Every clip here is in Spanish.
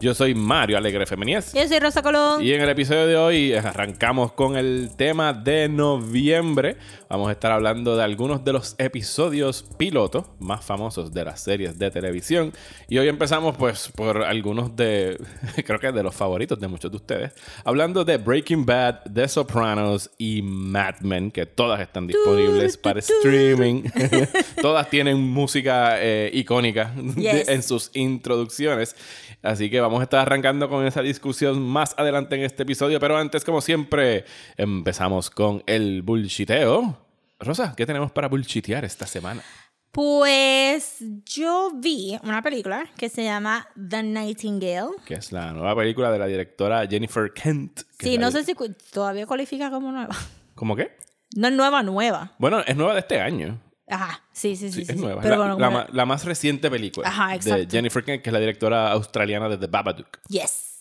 Yo soy Mario Alegre Femenías. Yo soy Rosa Colón. Y en el episodio de hoy arrancamos con el tema de noviembre. Vamos a estar hablando de algunos de los episodios pilotos más famosos de las series de televisión. Y hoy empezamos pues por algunos de, creo que de los favoritos de muchos de ustedes. Hablando de Breaking Bad, The Sopranos y Mad Men, que todas están disponibles para streaming. todas tienen música eh, icónica Yes. en sus introducciones. Así que vamos a estar arrancando con esa discusión más adelante en este episodio. Pero antes, como siempre, empezamos con el bullshiteo. Rosa, ¿qué tenemos para bullshitear esta semana? Pues yo vi una película que se llama The Nightingale. Que es la nueva película de la directora Jennifer Kent. Sí, no sé si todavía cualifica como nueva. ¿Cómo qué? No es nueva, nueva. Bueno, es nueva de este año. Ajá, sí, sí, Sí, sí. es sí. nueva. Pero la, bueno, la ma- la más reciente película Ajá, de. Jennifer Kent, que es la directora australiana de The Babadook. Yes.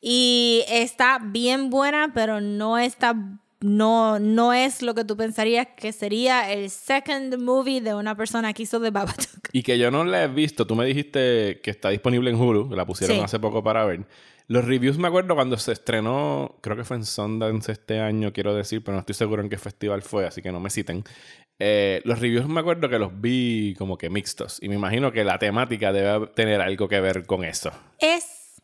Y está bien buena, pero no está no no es lo que tú pensarías que sería el second movie de una persona que hizo The Babadook. Y que yo no la he visto. Tú me dijiste que está disponible en Hulu, que la pusieron Sí. hace poco para ver. Los reviews me acuerdo cuando se estrenó, creo que fue en Sundance este año, quiero decir, pero no estoy seguro en qué festival fue, así que no me citen. Eh, los reviews me acuerdo que los vi como que mixtos. Y me imagino que la temática debe tener algo que ver con eso. es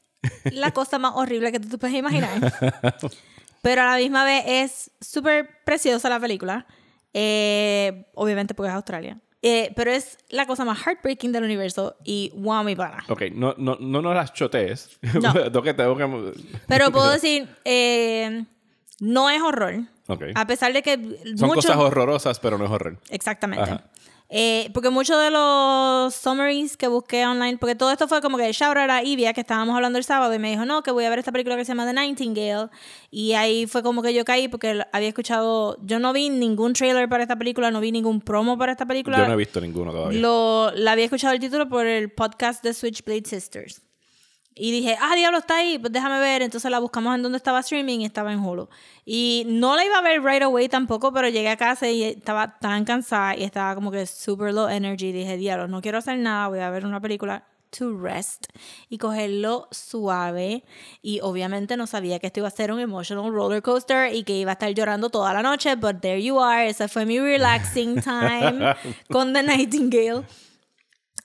la cosa más horrible que tú te puedes imaginar. Pero a la misma vez es súper preciosa la película. Eh, obviamente porque es Australia. Eh, pero es la cosa más heartbreaking del universo y wow, mi pana. Ok, no, no, no nos las chotees. No. Pero puedo decir, eh, no es horror. A pesar de que Son muchos- cosas horrorosas, pero no es horror. Exactamente. Eh, porque muchos de los summaries que busqué online, porque todo esto fue como que shout out a Ivia, que estábamos hablando el sábado, y me dijo, no, que voy a ver esta película que se llama The Nightingale. Y ahí fue como que yo caí, porque había escuchado, yo no vi ningún trailer para esta película, no vi ningún promo para esta película. Yo no he visto ninguno todavía. Lo, la había escuchado el título por el podcast de Switchblade Sisters. Y dije, ah, diablo, está ahí, pues déjame ver. Entonces la buscamos en donde estaba streaming y estaba en Hulu. Y no la iba a ver right away tampoco, pero llegué a casa y estaba tan cansada y estaba como que super low energy. Dije, diablo, no quiero hacer nada, voy a ver una película to rest y cogerlo suave. Y obviamente no sabía que esto iba a ser un emotional roller coaster y que iba a estar llorando toda la noche, but there you are. Esa fue mi relaxing time con The Nightingale.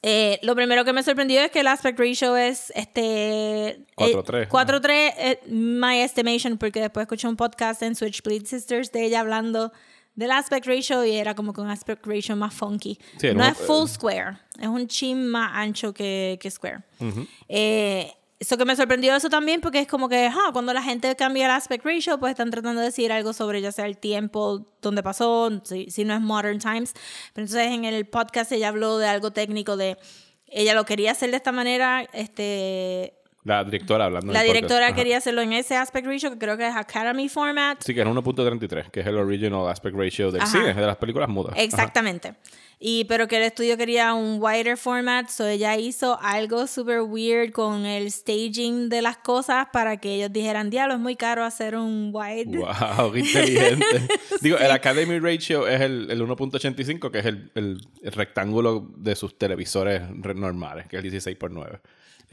Eh, lo primero que me sorprendió es que el aspect ratio es este 4:3. eh, 4:3 eh, my estimation porque después escuché un podcast en Switchblade Sisters de ella hablando del aspect ratio y era como que un aspect ratio más funky. Sí, no no, es full square, es un chin más ancho que, que square. Eh, eso que me sorprendió eso también porque es como que ah, cuando la gente cambia el aspect ratio pues están tratando de decir algo sobre ya sea el tiempo donde pasó, si, si no es modern times. Pero entonces en el podcast ella habló de algo técnico de ella lo quería hacer de esta manera, este La directora hablando. la directora quería hacerlo en ese aspect ratio que creo que es Academy format. Sí, que es 1.33, que es el original aspect ratio del Ajá. cine, de las películas mudas. Ajá. Exactamente. Y pero que el estudio quería un wider format, so ella hizo algo super weird con el staging de las cosas para que ellos dijeran, diablo, es muy caro hacer un wide. Wow, qué inteligente. Digo, el Academy Ratio es el, el 1.85, que es el, el- el rectángulo de sus televisores re- normales, que es el 16 por 9.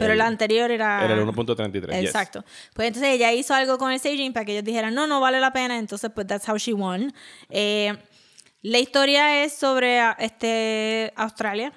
Pero el, la anterior era... Era el 1.33. yes. Exacto. Pues entonces ella hizo algo con el staging para que ellos dijeran, no, no vale la pena. Entonces, pues that's how she won. Eh, la historia es sobre ah, este, Australia.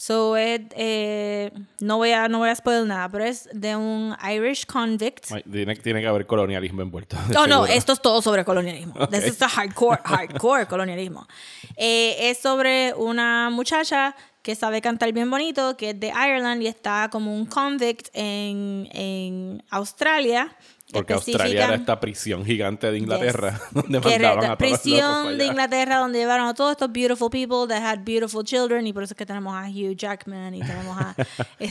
So, es, eh, no, voy a, no voy a spoiler nada, pero es de un Irish convict. Ay, Tiene, tiene que haber colonialismo envuelto. No, no, esto es todo sobre colonialismo. This is the hardcore, hardcore colonialismo. Eh, es sobre una muchacha que sabe cantar bien bonito, que es de Ireland y está como un convict en, en Australia. Porque Australia era esta prisión gigante de Inglaterra, donde que mandaban a todos prisión de. Inglaterra donde llevaron a todos estos beautiful people that had beautiful children y por eso es que tenemos a Hugh Jackman y tenemos a,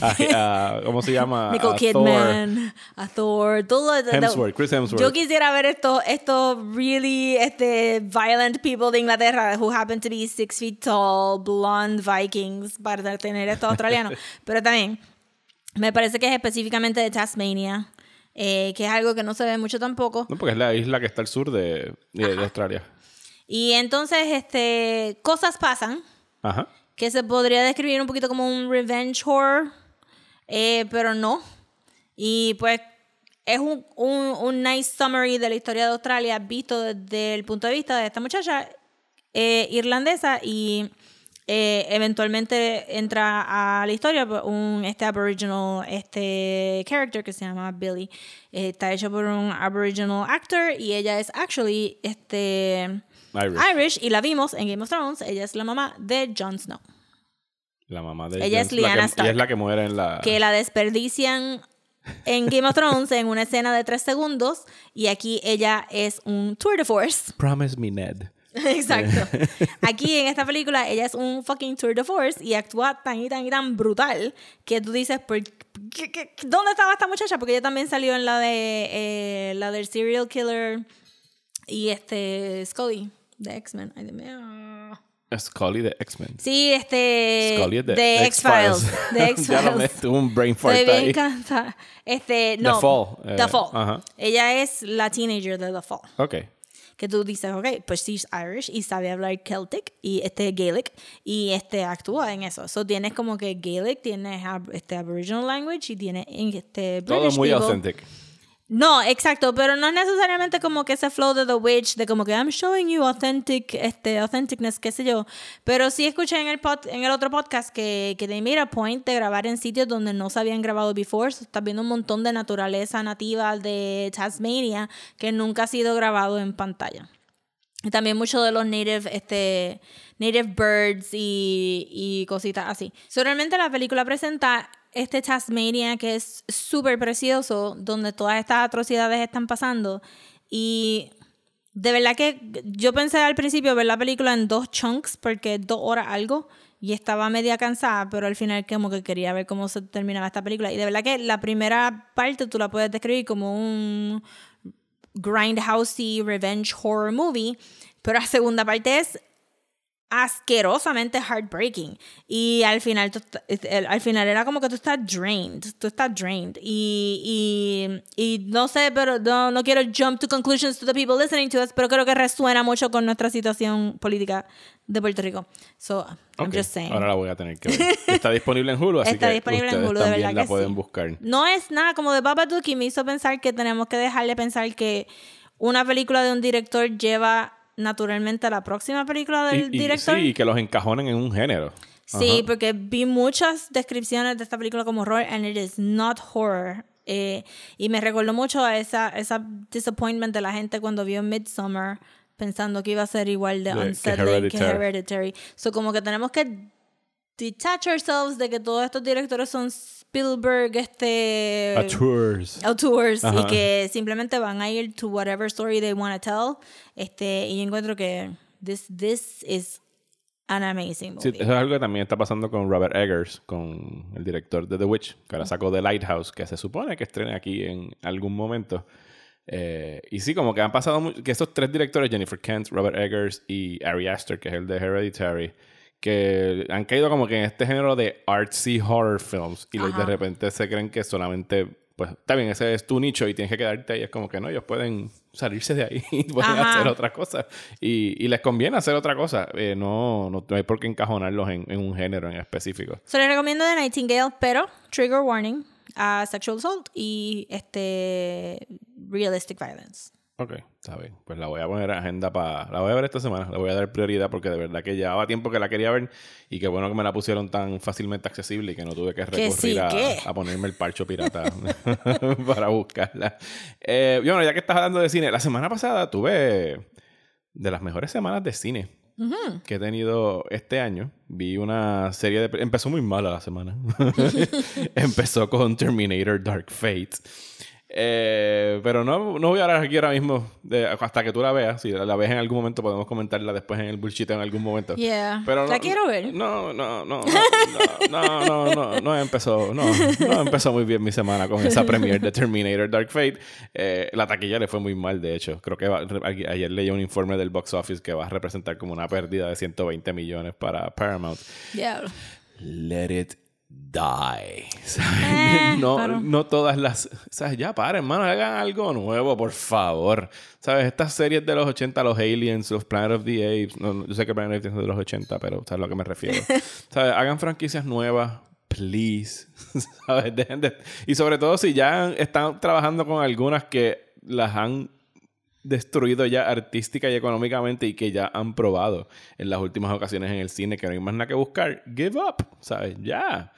A- a- ¿Cómo se llama? Nicole A Kidman, a Thor, todo Hemsworth, Chris Hemsworth. Yo quisiera ver estos estos really este violent people de Inglaterra who happen to be six feet tall, blonde Vikings para tener estos australianos, pero también me parece que es específicamente de Tasmania. Eh, que es algo que no se ve mucho tampoco. No, porque es la isla que está al sur de, de- de Australia. Y entonces, este, cosas pasan Ajá. que se podría describir un poquito como un revenge horror, eh, pero no. Y pues es un, un, un nice summary de la historia de Australia visto desde el punto de vista de esta muchacha eh, irlandesa y eh, eventualmente entra a la historia un este aboriginal este character que se llama Billy Eh, está hecho por un aboriginal actor y ella es actually este Irish. Irish y la vimos en Game of Thrones. Ella es la mamá de Jon Snow. La mamá de Ella es Jon- la Lyanna Stark. Ella es la que muere en la... Que la desperdician en Game of Thrones en una escena de tres segundos. Y aquí ella es un tour de force. Promise me, Ned. Exacto. Aquí en esta película ella es un fucking tour de force y actúa tan y tan y tan brutal que tú dices, ¿por qué- qué- ¿dónde estaba esta muchacha? Porque ella también salió en la de eh, la del serial killer y este Scully de X-Men. Ay, mío. Scully de X-Men. Sí, este. Scully de, de X-Files. De ya no me X-Files. un brain fart Estoy bien cansada. Este, no. Fall, eh, The Fall. ajá. Ella es la teenager de The Fall. Ok. Que tú dices, ok, pues sí es Irish y sabe hablar Celtic y este Gaelic y este actúa en eso. So tienes como que Gaelic, tienes ab- este Aboriginal language y tienes este Todo British muy people. authentic. No, exacto, pero no es necesariamente como que ese flow de The Witch, de como que I'm showing you authentic, este, authenticness, qué sé yo. Pero sí escuché en el, pod- en el otro podcast que, que they made a point de grabar en sitios donde no se habían grabado before. So, estás viendo un montón de naturaleza nativa de Tasmania que nunca ha sido grabado en pantalla. Y también mucho de los native, este, native birds y, y cositas así. So, realmente la película presenta este Tasmania que es súper precioso, donde todas estas atrocidades están pasando. Y de verdad que yo pensé al principio ver la película en dos chunks, porque dos horas algo, y estaba media cansada, pero al final como que quería ver cómo se terminaba esta película. Y de verdad que la primera parte tú la puedes describir como un grindhousey revenge horror movie, pero la segunda parte es asquerosamente heartbreaking y al final tú al final era como que tú estás drained tú estás drained y, y, y no sé pero no, no quiero jump to conclusions to the people listening to us pero creo que resuena mucho con nuestra situación política de Puerto Rico so I'm Ok, just saying Ahora la voy a tener que ver. Está disponible en Hulu, así Está que disponible en ustedes Hulu, de también verdad la que pueden sí. buscar. No es nada como de Babadook y me hizo pensar que tenemos que dejarle pensar que una película de un director lleva naturalmente a la próxima película del Y, y- director. sí, y que los encajonen en un género. Sí, Ajá. porque vi muchas descripciones de esta película como horror and it is not horror. Eh, y me recordó mucho a esa, esa disappointment de la gente cuando vio Midsommar pensando que iba a ser igual de De- que unsettling que Hereditary. Hereditary. So como que tenemos que detach ourselves de que todos estos directores son Spielberg, este... A tours. auteurs y que simplemente van a ir to whatever story they want to tell. Este, y yo encuentro que this, this is an amazing Sí, movie. eso es algo que también está pasando con Robert Eggers, con el director de The Witch, que ahora sacó The Lighthouse, que se supone que estrene aquí en algún momento. Eh, y sí, como que han pasado que estos tres directores, Jennifer Kent, Robert Eggers y Ari Aster, que es el de Hereditary, que han caído como que en este género de artsy horror films y de repente se creen que solamente, pues está bien, ese es tu nicho y tienes que quedarte ahí. Es como que no, ellos pueden salirse de ahí y pueden Ajá. hacer otra cosa. Y, y les conviene hacer otra cosa. Eh, no, no, no hay por qué encajonarlos en, en un género en específico. Se les recomiendo The Nightingale, pero trigger warning a sexual assault y este realistic violence. Ok, está bien. Pues la voy a poner en agenda para... La voy a ver esta semana. La voy a dar prioridad porque de verdad que llevaba tiempo que la quería ver y qué bueno que me la pusieron tan fácilmente accesible y que no tuve que recurrir sí, a, a ponerme el parcho pirata para buscarla. Eh, bueno, ya que estás hablando de cine, la semana pasada tuve de las mejores semanas de cine. que he tenido este año. Vi una serie de... Empezó muy mala la semana. Empezó con Terminator Dark Fate. Eh, pero no, no voy a hablar aquí ahora mismo de- hasta que tú la veas. Si la ves en algún momento, podemos comentarla después en el bullshit en algún momento. Yeah. Pero la no- quiero ver. No, no, no, no, no, no, no, empezó, no, no empezó muy bien mi semana con esa premiere de Terminator Dark Fate. Eh, la taquilla le fue muy mal, de hecho. Creo que va- ayer leí un informe del box office que va a representar como una pérdida de 120 millones para Paramount. Yeah. Let it die. Eh, no, no todas las. ¿Sabes? Ya para, hermano, hagan algo nuevo, por favor. ¿Sabes? Estas series de los 80, los Aliens, los Planet of the Apes. no, yo sé que Planet of the Apes es de los 80, pero ¿sabes a lo que me refiero? ¿Sabes? Hagan franquicias nuevas. Please. ¿Sabes? Dejen de- Y sobre todo si ya están trabajando con algunas que las han destruido ya artística y económicamente y que han han probado en las últimas ocasiones en el cine que no hay más nada que buscar, give up, ¿sabes? Ya.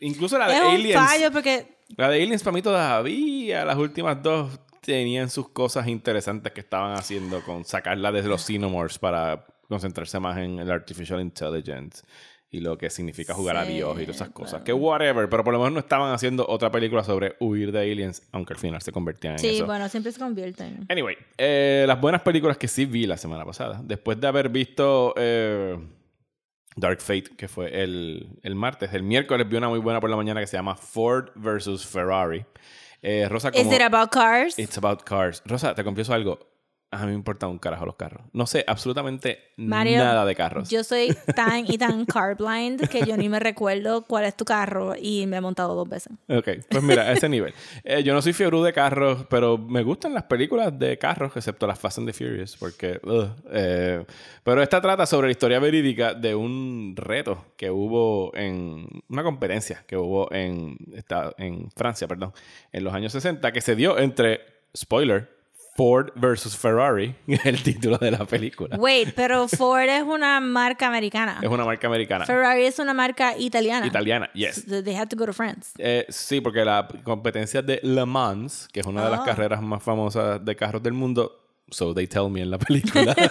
Incluso la de Es un Aliens. fallo porque La de Aliens para mí todavía, las últimas dos tenían sus cosas interesantes que estaban haciendo con sacarla desde los Xenomorphs para concentrarse más en el Artificial Intelligence y lo que significa jugar a Sí, Dios y todas esas cosas. Que whatever, pero por lo menos no estaban haciendo otra película sobre huir de aliens, aunque al final se convertían en sí, eso. bueno, siempre se convierten. Anyway, eh, las buenas películas que sí vi la semana pasada. Después de haber visto eh, Dark Fate, que fue el, el martes, el miércoles vi una muy buena por la mañana que se llama Ford versus Ferrari. Eh, Rosa, Is como... it about cars? It's about cars. Rosa, te confieso algo. A mí me importa un carajo los carros. No sé absolutamente Mario, nada de carros. Yo soy tan y tan car blind que yo ni me recuerdo cuál es tu carro y me he montado dos veces. Ok, pues mira, a ese nivel. Eh, yo no soy fiebre de carros, pero me gustan las películas de carros, excepto las Fast and the Furious, porque... ugh, eh, pero esta trata sobre la historia verídica de un reto que hubo en... Una competencia que hubo en, en Francia, perdón, en los años 60, que se dio entre, spoiler, Ford versus Ferrari, el título de la película. Wait, pero Ford es una marca americana. Es una marca americana. Ferrari es una marca italiana. Italiana, yes. So They had to go to France. Eh, sí, porque la competencia de Le Mans, que es una de las Ah. carreras más famosas de carros del mundo, so they tell me en la película.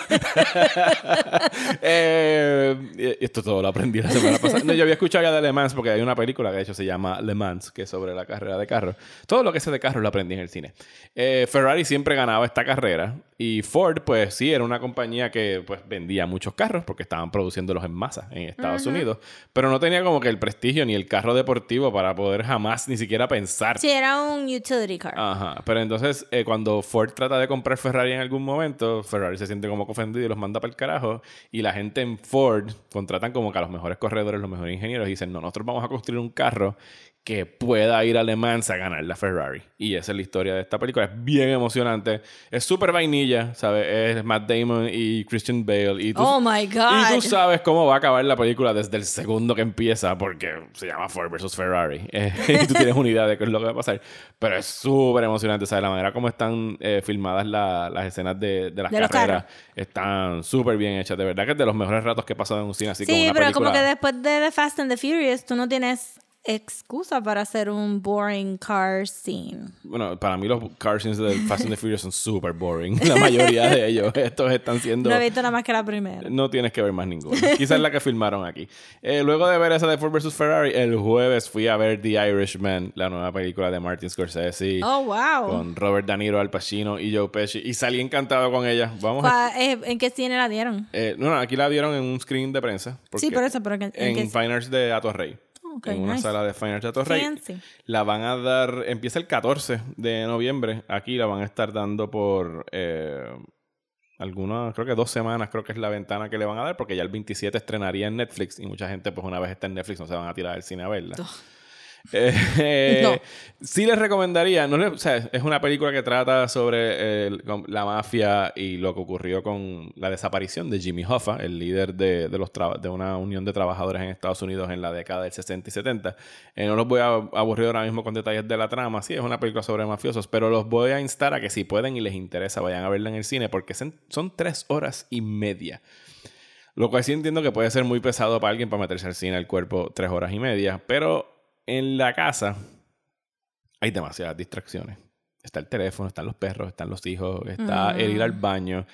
Eh, esto todo lo aprendí la semana pasada. No, yo había escuchado ya de Le Mans porque hay una película que de hecho se llama Le Mans, que es sobre la carrera de carros. Todo lo que sé de carros lo aprendí en el cine. Eh, Ferrari siempre ganaba esta carrera y Ford, pues sí, era una compañía que pues vendía muchos carros porque estaban produciéndolos en masa en Estados Unidos, pero no tenía como que el prestigio ni el carro deportivo para poder jamás ni siquiera pensar Sí, era un utility car. Ajá, pero entonces eh, cuando Ford trata de comprar Ferrari en algún momento, Ferrari se siente como ofendido y los manda para el carajo. Y la gente en Ford contratan como que a los mejores corredores, los mejores ingenieros y dicen, no, nosotros vamos a construir un carro que pueda ir a Le Mans a ganar la Ferrari. Y esa es la historia de esta película. Es bien emocionante. Es súper vainilla, ¿sabes? Es Matt Damon y Christian Bale. Y tú, Oh my y God. tú sabes cómo va a acabar la película desde el segundo que empieza, porque se llama Ford versus Ferrari. Eh, y tú tienes una idea de qué es lo que va a pasar. Pero es súper emocionante, ¿sabes? La manera como están eh, filmadas la- las escenas de, de las De carreras están súper bien hechas. De verdad que es de los mejores ratos que he pasado en un cine así como sí, una pero película. como que después de The Fast and the Furious, tú no tienes excusa para hacer un boring car scene. Bueno, para mí los car scenes de Fast and the Furious son súper boring. La mayoría de ellos. Estos están siendo... No he visto nada más que la primera. No tienes que ver más ninguno. Quizás la que filmaron aquí. Eh, luego de ver esa de Ford vs. Ferrari, el jueves fui a ver The Irishman, la nueva película de Martin Scorsese. Oh, wow. Con Robert De Niro, Al Pacino y Joe Pesci. Y salí encantado con ella. Vamos a... ¿Cuál- eh, ¿En qué cine la dieron? Eh, no, no, aquí la dieron en un screen de prensa. Sí, por eso, pero ¿en- en En Fine Arts de Atorrey. En una nice. sala de Fine Arts de Atorrey. Fancy. La van a dar... Empieza el 14 de noviembre. Aquí la van a estar dando por... Eh, algunas, creo que dos semanas, creo que es la ventana que le van a dar, porque ya el 27 estrenaría en Netflix y mucha gente, pues una vez está en Netflix, no se van a tirar al cine a verla. Eh, No. Sí les recomendaría, no le- o sea, es una película que trata sobre el- la mafia y lo que ocurrió con la desaparición de Jimmy Hoffa, el líder de, de los de una unión de trabajadores en Estados Unidos en la década del 60 y 70. Eh, no los voy a aburrir ahora mismo con detalles de la trama, sí, es una película sobre mafiosos, pero los voy a instar a que si pueden y les interesa vayan a verla en el cine porque son, son tres horas y media. Lo cual sí entiendo que puede ser muy pesado para alguien para meterse al cine al cuerpo tres horas y media, pero en la casa hay demasiadas distracciones. Está el teléfono, están los perros, están los hijos, está el ir al baño.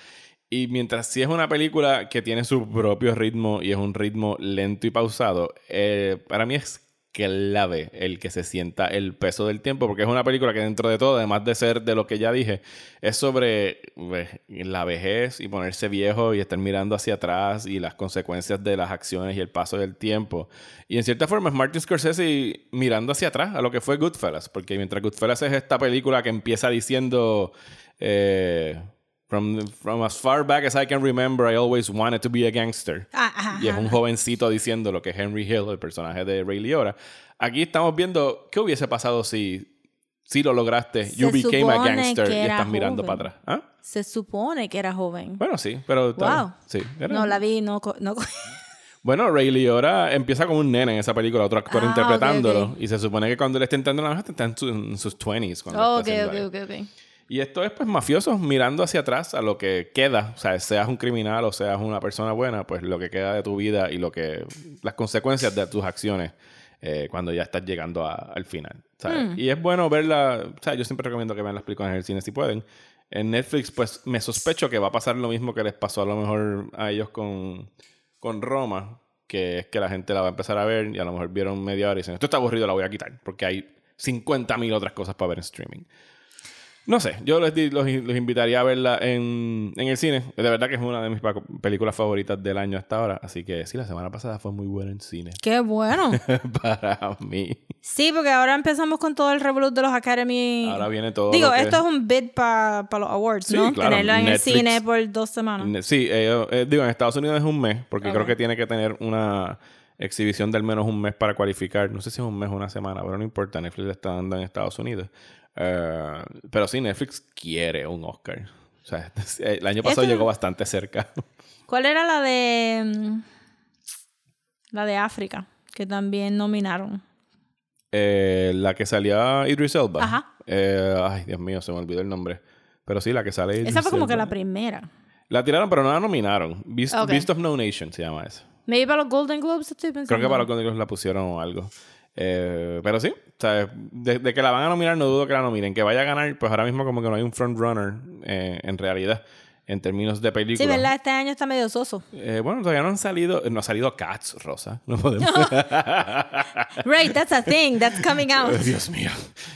Y mientras sí es una película que tiene su propio ritmo y es un ritmo lento y pausado, eh, para mí es clave el que se sienta el peso del tiempo, porque es una película que dentro de todo, además de ser de lo que ya dije, es sobre pues, la vejez y ponerse viejo y estar mirando hacia atrás y las consecuencias de las acciones y el paso del tiempo. Y en cierta forma es Martin Scorsese mirando hacia atrás a lo que fue Goodfellas, porque mientras Goodfellas es esta película que empieza diciendo... Eh, From, from as far back as I can remember, I always wanted to be a gangster. Ah, ajá, y es un jovencito diciendo lo que es Henry Hill, el personaje de Ray Liotta. Aquí estamos viendo qué hubiese pasado si, si lo lograste. Se you became a gangster y estás mirando joven. para atrás. ¿Ah? Se supone que era joven. Bueno, sí, pero... wow. Sí, era- No la vi, no. no Bueno, Ray Liotta empieza como un nene en esa película, otro actor Ah, interpretándolo. ok, ok. Y se supone que cuando él está entrando en la está en, su- en sus 20s. Cuando Oh, está ok, ok, ok, ok. Y esto es pues mafiosos mirando hacia atrás a lo que queda, o sea, seas un criminal o seas una persona buena, pues lo que queda de tu vida y lo que las consecuencias de tus acciones eh, cuando ya estás llegando a- al final. ¿sabes? Y es bueno verla, o sea, yo siempre recomiendo que vean las películas en el cine si pueden. En Netflix, pues me sospecho que va a pasar lo mismo que les pasó a lo mejor a ellos con, con Roma, que es que la gente la va a empezar a ver y a lo mejor vieron media hora y dicen, esto está aburrido, la voy a quitar, porque hay 50.000 otras cosas para ver en streaming. No sé, yo les, los, los invitaría a verla en, en el cine. De verdad que es una de mis películas favoritas del año hasta ahora. Así que sí, la semana pasada fue muy buena en cine. Qué bueno. Para mí. Sí, porque ahora empezamos con todo el revolut de los Academy. Ahora viene todo. Digo, esto es un bid para los awards, Sí, ¿no? claro, Tenerlo en Netflix- el cine por dos semanas. Sí, eh, eh, digo, en Estados Unidos es un mes, porque creo que tiene que tener una exhibición de al menos un mes para cualificar. No sé si es un mes o una semana, pero no importa. Netflix le está dando en Estados Unidos. Eh, pero sí, Netflix quiere un Oscar. O sea, el año pasado llegó bastante cerca. ¿Cuál era la de. mm, La de África? Que también nominaron. Eh, la que salía Idris Elba. Ajá. Eh, ay, Dios mío, se me olvidó el nombre. Pero sí, la que sale Idris Esa fue como que la primera. La tiraron, pero no la nominaron. Beast. Beast of No Nation se llama esa. Maybe para los Golden Globes estoy pensando. Creo que para los Golden Globes la pusieron o algo. Eh, pero sí, o sea, de, que la van a nominar, no dudo que la nominen. Que vaya a ganar, pues ahora mismo como que no hay un frontrunner eh, en realidad, en términos de película. Sí, ¿verdad? Este año está medio soso. Eh, bueno, todavía no han salido, no ha salido Cats, Rosa. No podemos. Right, that's a thing. That's coming out. Dios mío,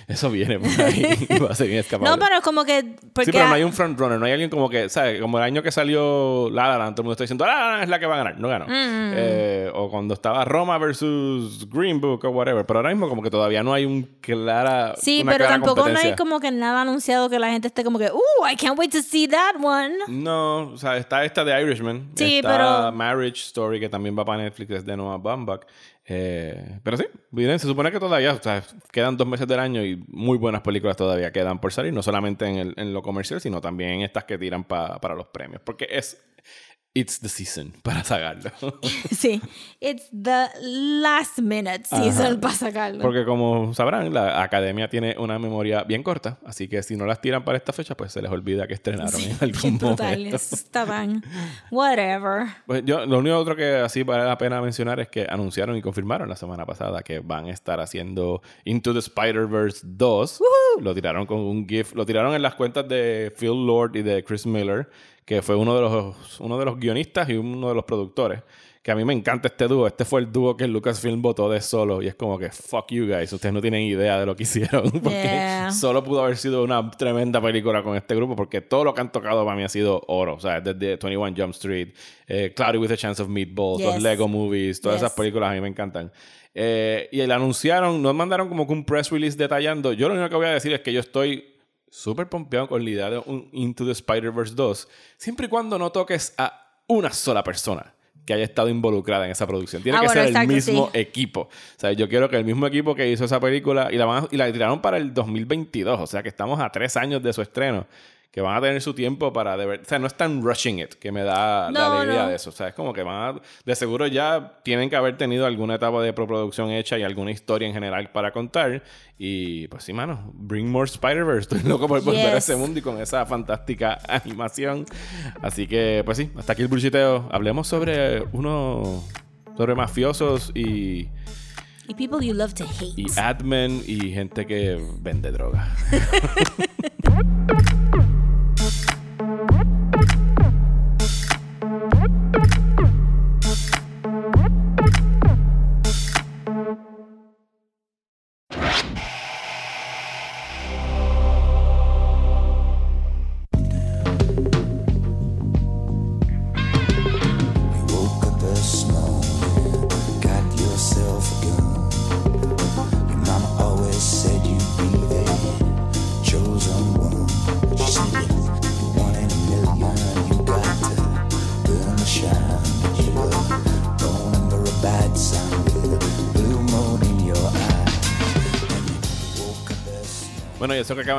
eso viene por ahí va a ser bien escapable. No, pero es como que. Porque Sí, pero no hay un frontrunner, no hay alguien como que, ¿sabes? Como el año que salió La La Land, todo el mundo está diciendo, La La Land es la que va a ganar, no ganó. Mm. Eh, o cuando estaba Roma versus Green Book o whatever, pero ahora mismo como que todavía no hay un clara Sí, una pero clara tampoco no hay como que nada anunciado que la gente esté como que, uh, I can't wait to see that one. No, o sea, está esta de Irishman. Sí, está pero- Marriage Story, que también va para Netflix, es de Noah Baumbach. Eh, pero sí, miren, se supone que todavía, o sea, quedan dos meses del año y muy buenas películas todavía quedan por salir, no solamente en, el- en lo comercial, sino también en estas que tiran pa- para los premios, porque es, it's the season para sacarlo. Sí. It's the last minute season para sacarlo. porque como sabrán, la academia tiene una memoria bien corta, así que si no las tiran para esta fecha, pues se les olvida que estrenaron en algún Total, momento. estaban. Whatever. Pues yo, lo único otro que así vale la pena mencionar es que anunciaron y confirmaron la semana pasada que van a estar haciendo Into the Spider-Verse 2. Lo tiraron con un GIF, lo tiraron en las cuentas de Phil Lord y de Chris Miller, que fue uno de los, uno de los guionistas y uno de los productores. Que a mí me encanta este dúo. Este fue el dúo que Lucasfilm votó de solo. Y es como que, fuck you guys. Ustedes no tienen idea de lo que hicieron. Porque Yeah. solo pudo haber sido una tremenda película con este grupo. Porque todo lo que han tocado para mí ha sido oro. O sea, desde 21 Jump Street, eh, Cloudy with a Chance of Meatballs, los Yes. Lego Movies, todas Yes. esas películas a mí me encantan. Eh, y le anunciaron, nos mandaron como que un press release detallando. Yo lo único que voy a decir es que yo estoy súper pompeado con la idea de un Into the Spider-Verse 2, siempre y cuando no toques a una sola persona que haya estado involucrada en esa producción. Tiene Ah, que bueno, ser el exacto, mismo sí. equipo. O sea, yo quiero que el mismo equipo que hizo esa película y la, van a- y la tiraron para el 2022, o sea que estamos a tres años de su estreno, que van a tener su tiempo para de ver, o sea, no están rushing it, que me da la No, alegría no. de eso. O sea, es como que van a, de seguro ya tienen que haber tenido alguna etapa de preproducción hecha y alguna historia en general para contar. Y pues sí, mano, bring more Spider-Verse. Estoy loco por volver a Yes. ese mundo y con esa fantástica animación. Así que, pues sí, hasta aquí el bullshiteo. Hablemos sobre uno, sobre mafiosos y, Y people you love to hate. y admin y gente que vende droga.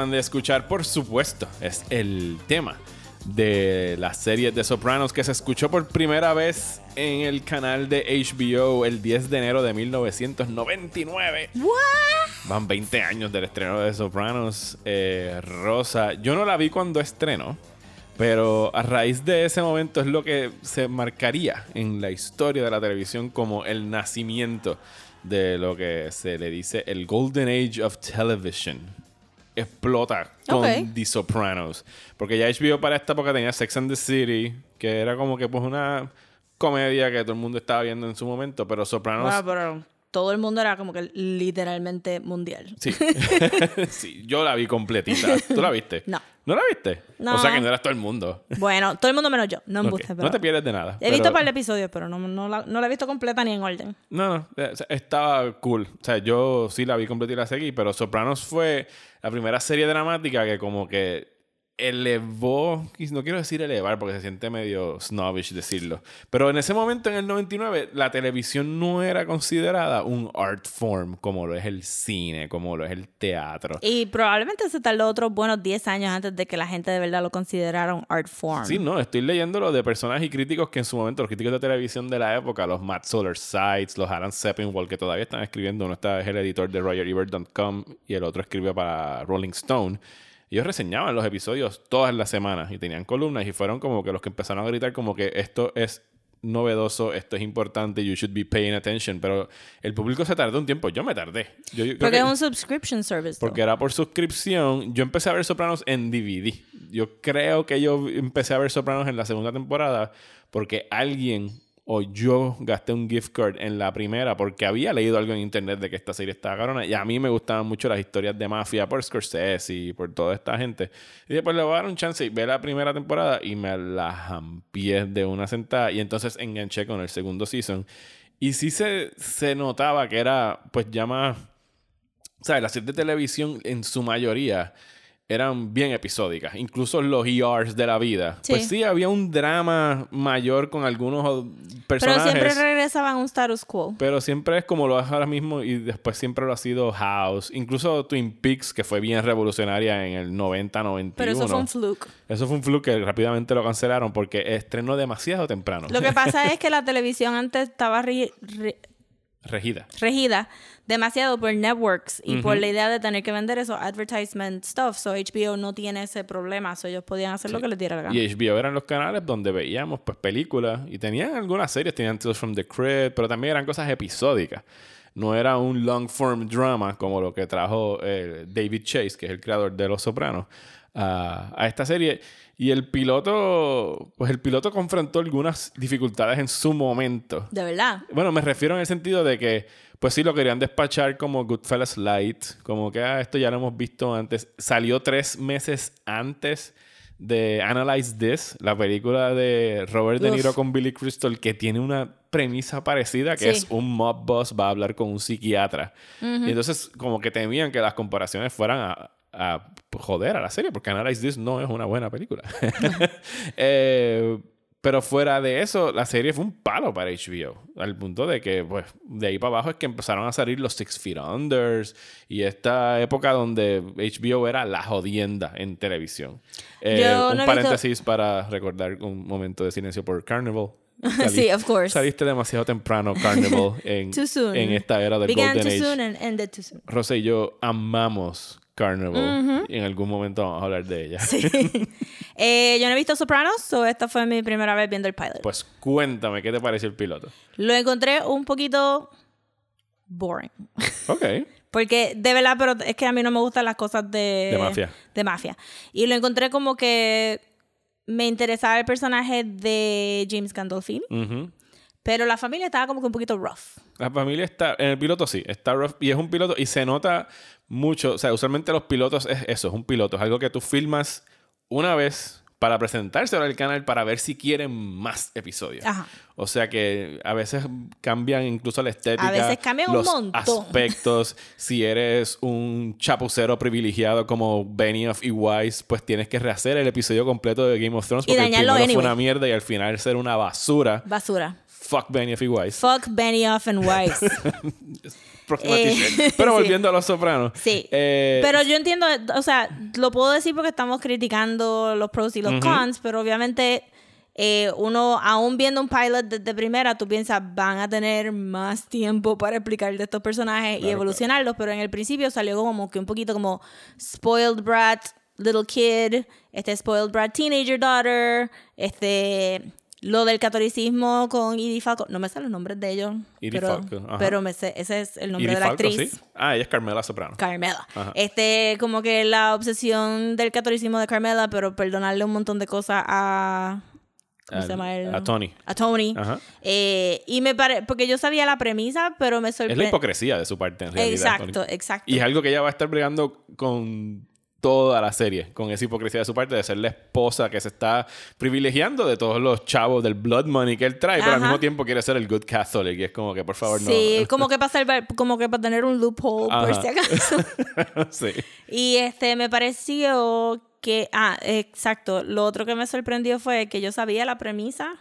acaban de escuchar, por supuesto, es el tema de la serie de Sopranos que se escuchó por primera vez en el canal de HBO el 10 de enero de 1999. Van 20 años del estreno de Sopranos. Eh, Rosa, yo no la vi cuando estrenó, pero a raíz de ese momento es lo que se marcaría en la historia de la televisión como el nacimiento de lo que se le dice el Golden Age of Television. Explota con. The Sopranos. Porque ya HBO para esta época tenía Sex and the City, que era como que pues una comedia que todo el mundo estaba viendo en su momento, pero Sopranos... Pero todo el mundo era como que literalmente mundial. Sí. sí, yo la vi completita. ¿Tú la viste? No. ¿No la viste? No. O sea que no eras todo el mundo. Bueno, todo el mundo menos yo. No Ok. embuste, pero... No te pierdes de nada. He visto un par de episodios, pero no, no, la, no la he visto completa ni en orden. No, no, estaba cool. O sea, yo sí la vi completa y la seguí, pero Sopranos fue la primera serie dramática que como que elevó, no quiero decir elevar porque se siente medio snobbish decirlo, pero en ese momento, en el 99, la televisión no era considerada un art form como lo es el cine, como lo es el teatro. Y probablemente se tardó otros buenos 10 años antes de que la gente de verdad lo considerara un art form. Sí, no, estoy leyendo lo de personas y críticos que en su momento, los críticos de televisión de la época, los Matt Solar Sites, los Alan Sepinwall, que todavía están escribiendo, uno está, es el editor de RogerEbert.com y el otro escribe para Rolling Stone. Ellos reseñaban los episodios todas las semanas y tenían columnas y fueron como que los que empezaron a gritar como que esto es novedoso, esto es importante, you should be paying attention, pero el público se tardó un tiempo, yo me tardé. Yo, yo creo Porque que- es un subscription service. though. porque era por suscripción. Yo empecé a ver Sopranos en DVD. Yo creo que yo empecé a ver Sopranos en la segunda temporada porque alguien o yo gasté un gift card en la primera porque había leído algo en internet de que esta serie estaba carona y a mí me gustaban mucho las historias de mafia por Scorsese y por toda esta gente. Y después le voy a dar un chance y ver la primera temporada y me la jampié de una sentada y entonces enganché con el segundo season. Y sí se, se notaba que era pues ya más ¿sabes? Las series de televisión en su mayoría eran bien episódicas. Incluso los ERs de la vida. Sí. Pues sí, había un drama mayor con algunos Pero personajes. siempre regresaban a un status quo. Pero siempre es como lo es ahora mismo y después siempre lo ha sido House. Incluso Twin Peaks, que fue bien revolucionaria en el 90-91. Pero eso fue un fluke. Eso fue un fluke que rápidamente lo cancelaron porque estrenó demasiado temprano. Lo que pasa es que la televisión antes estaba Regida. regida demasiado por networks y por la idea de tener que vender esos advertisement stuff. So HBO no tiene ese problema. So ellos podían hacer lo que les diera la gana. Y HBO eran los canales donde veíamos pues películas y tenían algunas series, tenían Tales from the Crypt, pero también eran cosas episódicas. No era un long form drama como lo que trajo eh, David Chase, que es el creador de Los Sopranos, a, a esta serie. Y el piloto, pues el piloto confrontó algunas dificultades en su momento. De verdad. Bueno, me refiero en el sentido de que, pues sí, lo querían despachar como Goodfellas Light, como que ah, esto ya lo hemos visto antes. Salió tres meses antes de Analyze This, la película de Robert De. Niro con Billy Crystal, que tiene una premisa parecida, que Sí. es un mob boss va a hablar con un psiquiatra. Y entonces, como que temían que las comparaciones fueran a, a joder a la serie, porque Analyze This no es una buena película. Eh, pero fuera de eso, la serie fue un palo para HBO. Al punto de que, pues, de ahí para abajo es que empezaron a salir los Six Feet Unders y esta época donde HBO era la jodienda en televisión. Eh, un no paréntesis para recordar un momento de silencio por Carnival. Sí, of course. Saliste demasiado temprano, Carnival, en, Too soon. en esta era del Began Golden too Age. soon and ended too soon. Rosa y yo amamos Carnival. Y en algún momento vamos a hablar de ella. Eh, yo no he visto Sopranos, so esta fue mi primera vez viendo el pilot. Pues cuéntame, ¿qué te pareció el piloto? Lo encontré un poquito boring. Ok. Porque de verdad, pero es que a mí no me gustan las cosas de... De mafia. De mafia. Y lo encontré como que me interesaba el personaje de James Gandolfini, Ujú. pero la familia estaba como que un poquito rough. La familia está, en el piloto sí, está rough y es un piloto y se nota mucho, o sea, usualmente los pilotos es eso, es un piloto, es algo que tú filmas una vez para presentárselo al canal para ver si quieren más episodios. Ajá. O sea que a veces cambian incluso la estética. A veces cambian un los montón. aspectos. si eres un chapucero privilegiado como Benioff y Wise, pues tienes que rehacer el episodio completo de Game of Thrones Y porque el dañarlo primero fue una mierda y al final ser una basura. Basura. Fuck Benioff y Weiss. Fuck Benioff and Weiss. Eh. Pero sí. volviendo a Los Sopranos. Sí. eh, pero yo entiendo, o sea, lo puedo decir porque estamos criticando los pros y los cons, pero obviamente eh, uno, aún viendo un pilot desde primera, tú piensas, van a tener más tiempo para explicar de estos personajes y Claro, evolucionarlos, pero en el principio salió como que un poquito como spoiled brat, little kid, este spoiled brat teenager daughter, este... Lo del catolicismo con Edie Falco, no me sé los nombres de ellos, Edie pero, Falco, ajá. pero me sé, ese es el nombre de la Falco, actriz. sí. Ah, ella es Carmela Soprano. Carmela. Ajá. Este, como que la obsesión del catolicismo de Carmela, pero perdonarle un montón de cosas a. ¿Cómo Al- se llama él? a Tony. A Tony. Ajá. Eh, y me parece. Porque yo sabía la premisa, pero me Es la sorprendió. hipocresía de su parte, en realidad. Exacto, Tony. exacto. Y es algo que ella va a estar bregando con toda la serie, con esa hipocresía de su parte, de ser la esposa que se está privilegiando de todos los chavos del blood money que él trae, pero al mismo tiempo quiere ser el good Catholic. Y es como que, por favor, no. Sí, como que para salvar, como que para tener un loophole, por si acaso. sí. Y este me pareció que, ah, exacto, lo otro que me sorprendió fue que yo sabía la premisa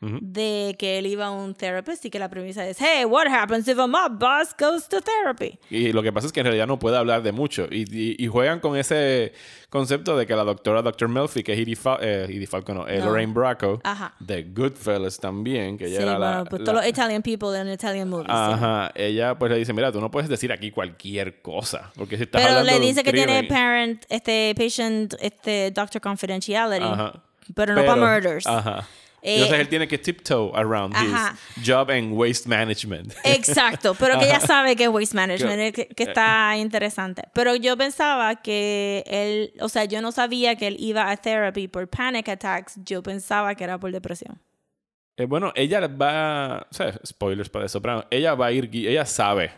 de que él iba a un therapist y que la premisa es, hey, what happens if a mob boss goes to therapy? Y lo que pasa es que en realidad no puede hablar de mucho. Y, y- y juegan con ese concepto de que la doctora Dr. Melfi, que es Edie, Fal- eh, Edie Falco, no, eh, No. Lorraine Bracco, Ajá. de Goodfellas también, que ella Sí, era la... bueno, pues la- todos los Italian people en Italian movies. sí. Ajá, ella pues le dice, mira, tú no puedes decir aquí cualquier cosa, porque si estás Pero hablando le de un dice que tiene parent, este, patient, este, doctor confidentiality. Ajá. Pero no para murders. Ajá. Eh, Entonces él tiene que tiptoe around Ajá. his job en waste management. Exacto, pero que ella sabe que es waste management, Que- eh, que, está interesante. Pero yo pensaba que él, o sea, yo no sabía que él iba a therapy por panic attacks, yo pensaba que era por depresión. Eh, bueno, ella va, o sea, spoilers para The Soprano, ella va a ir, ella sabe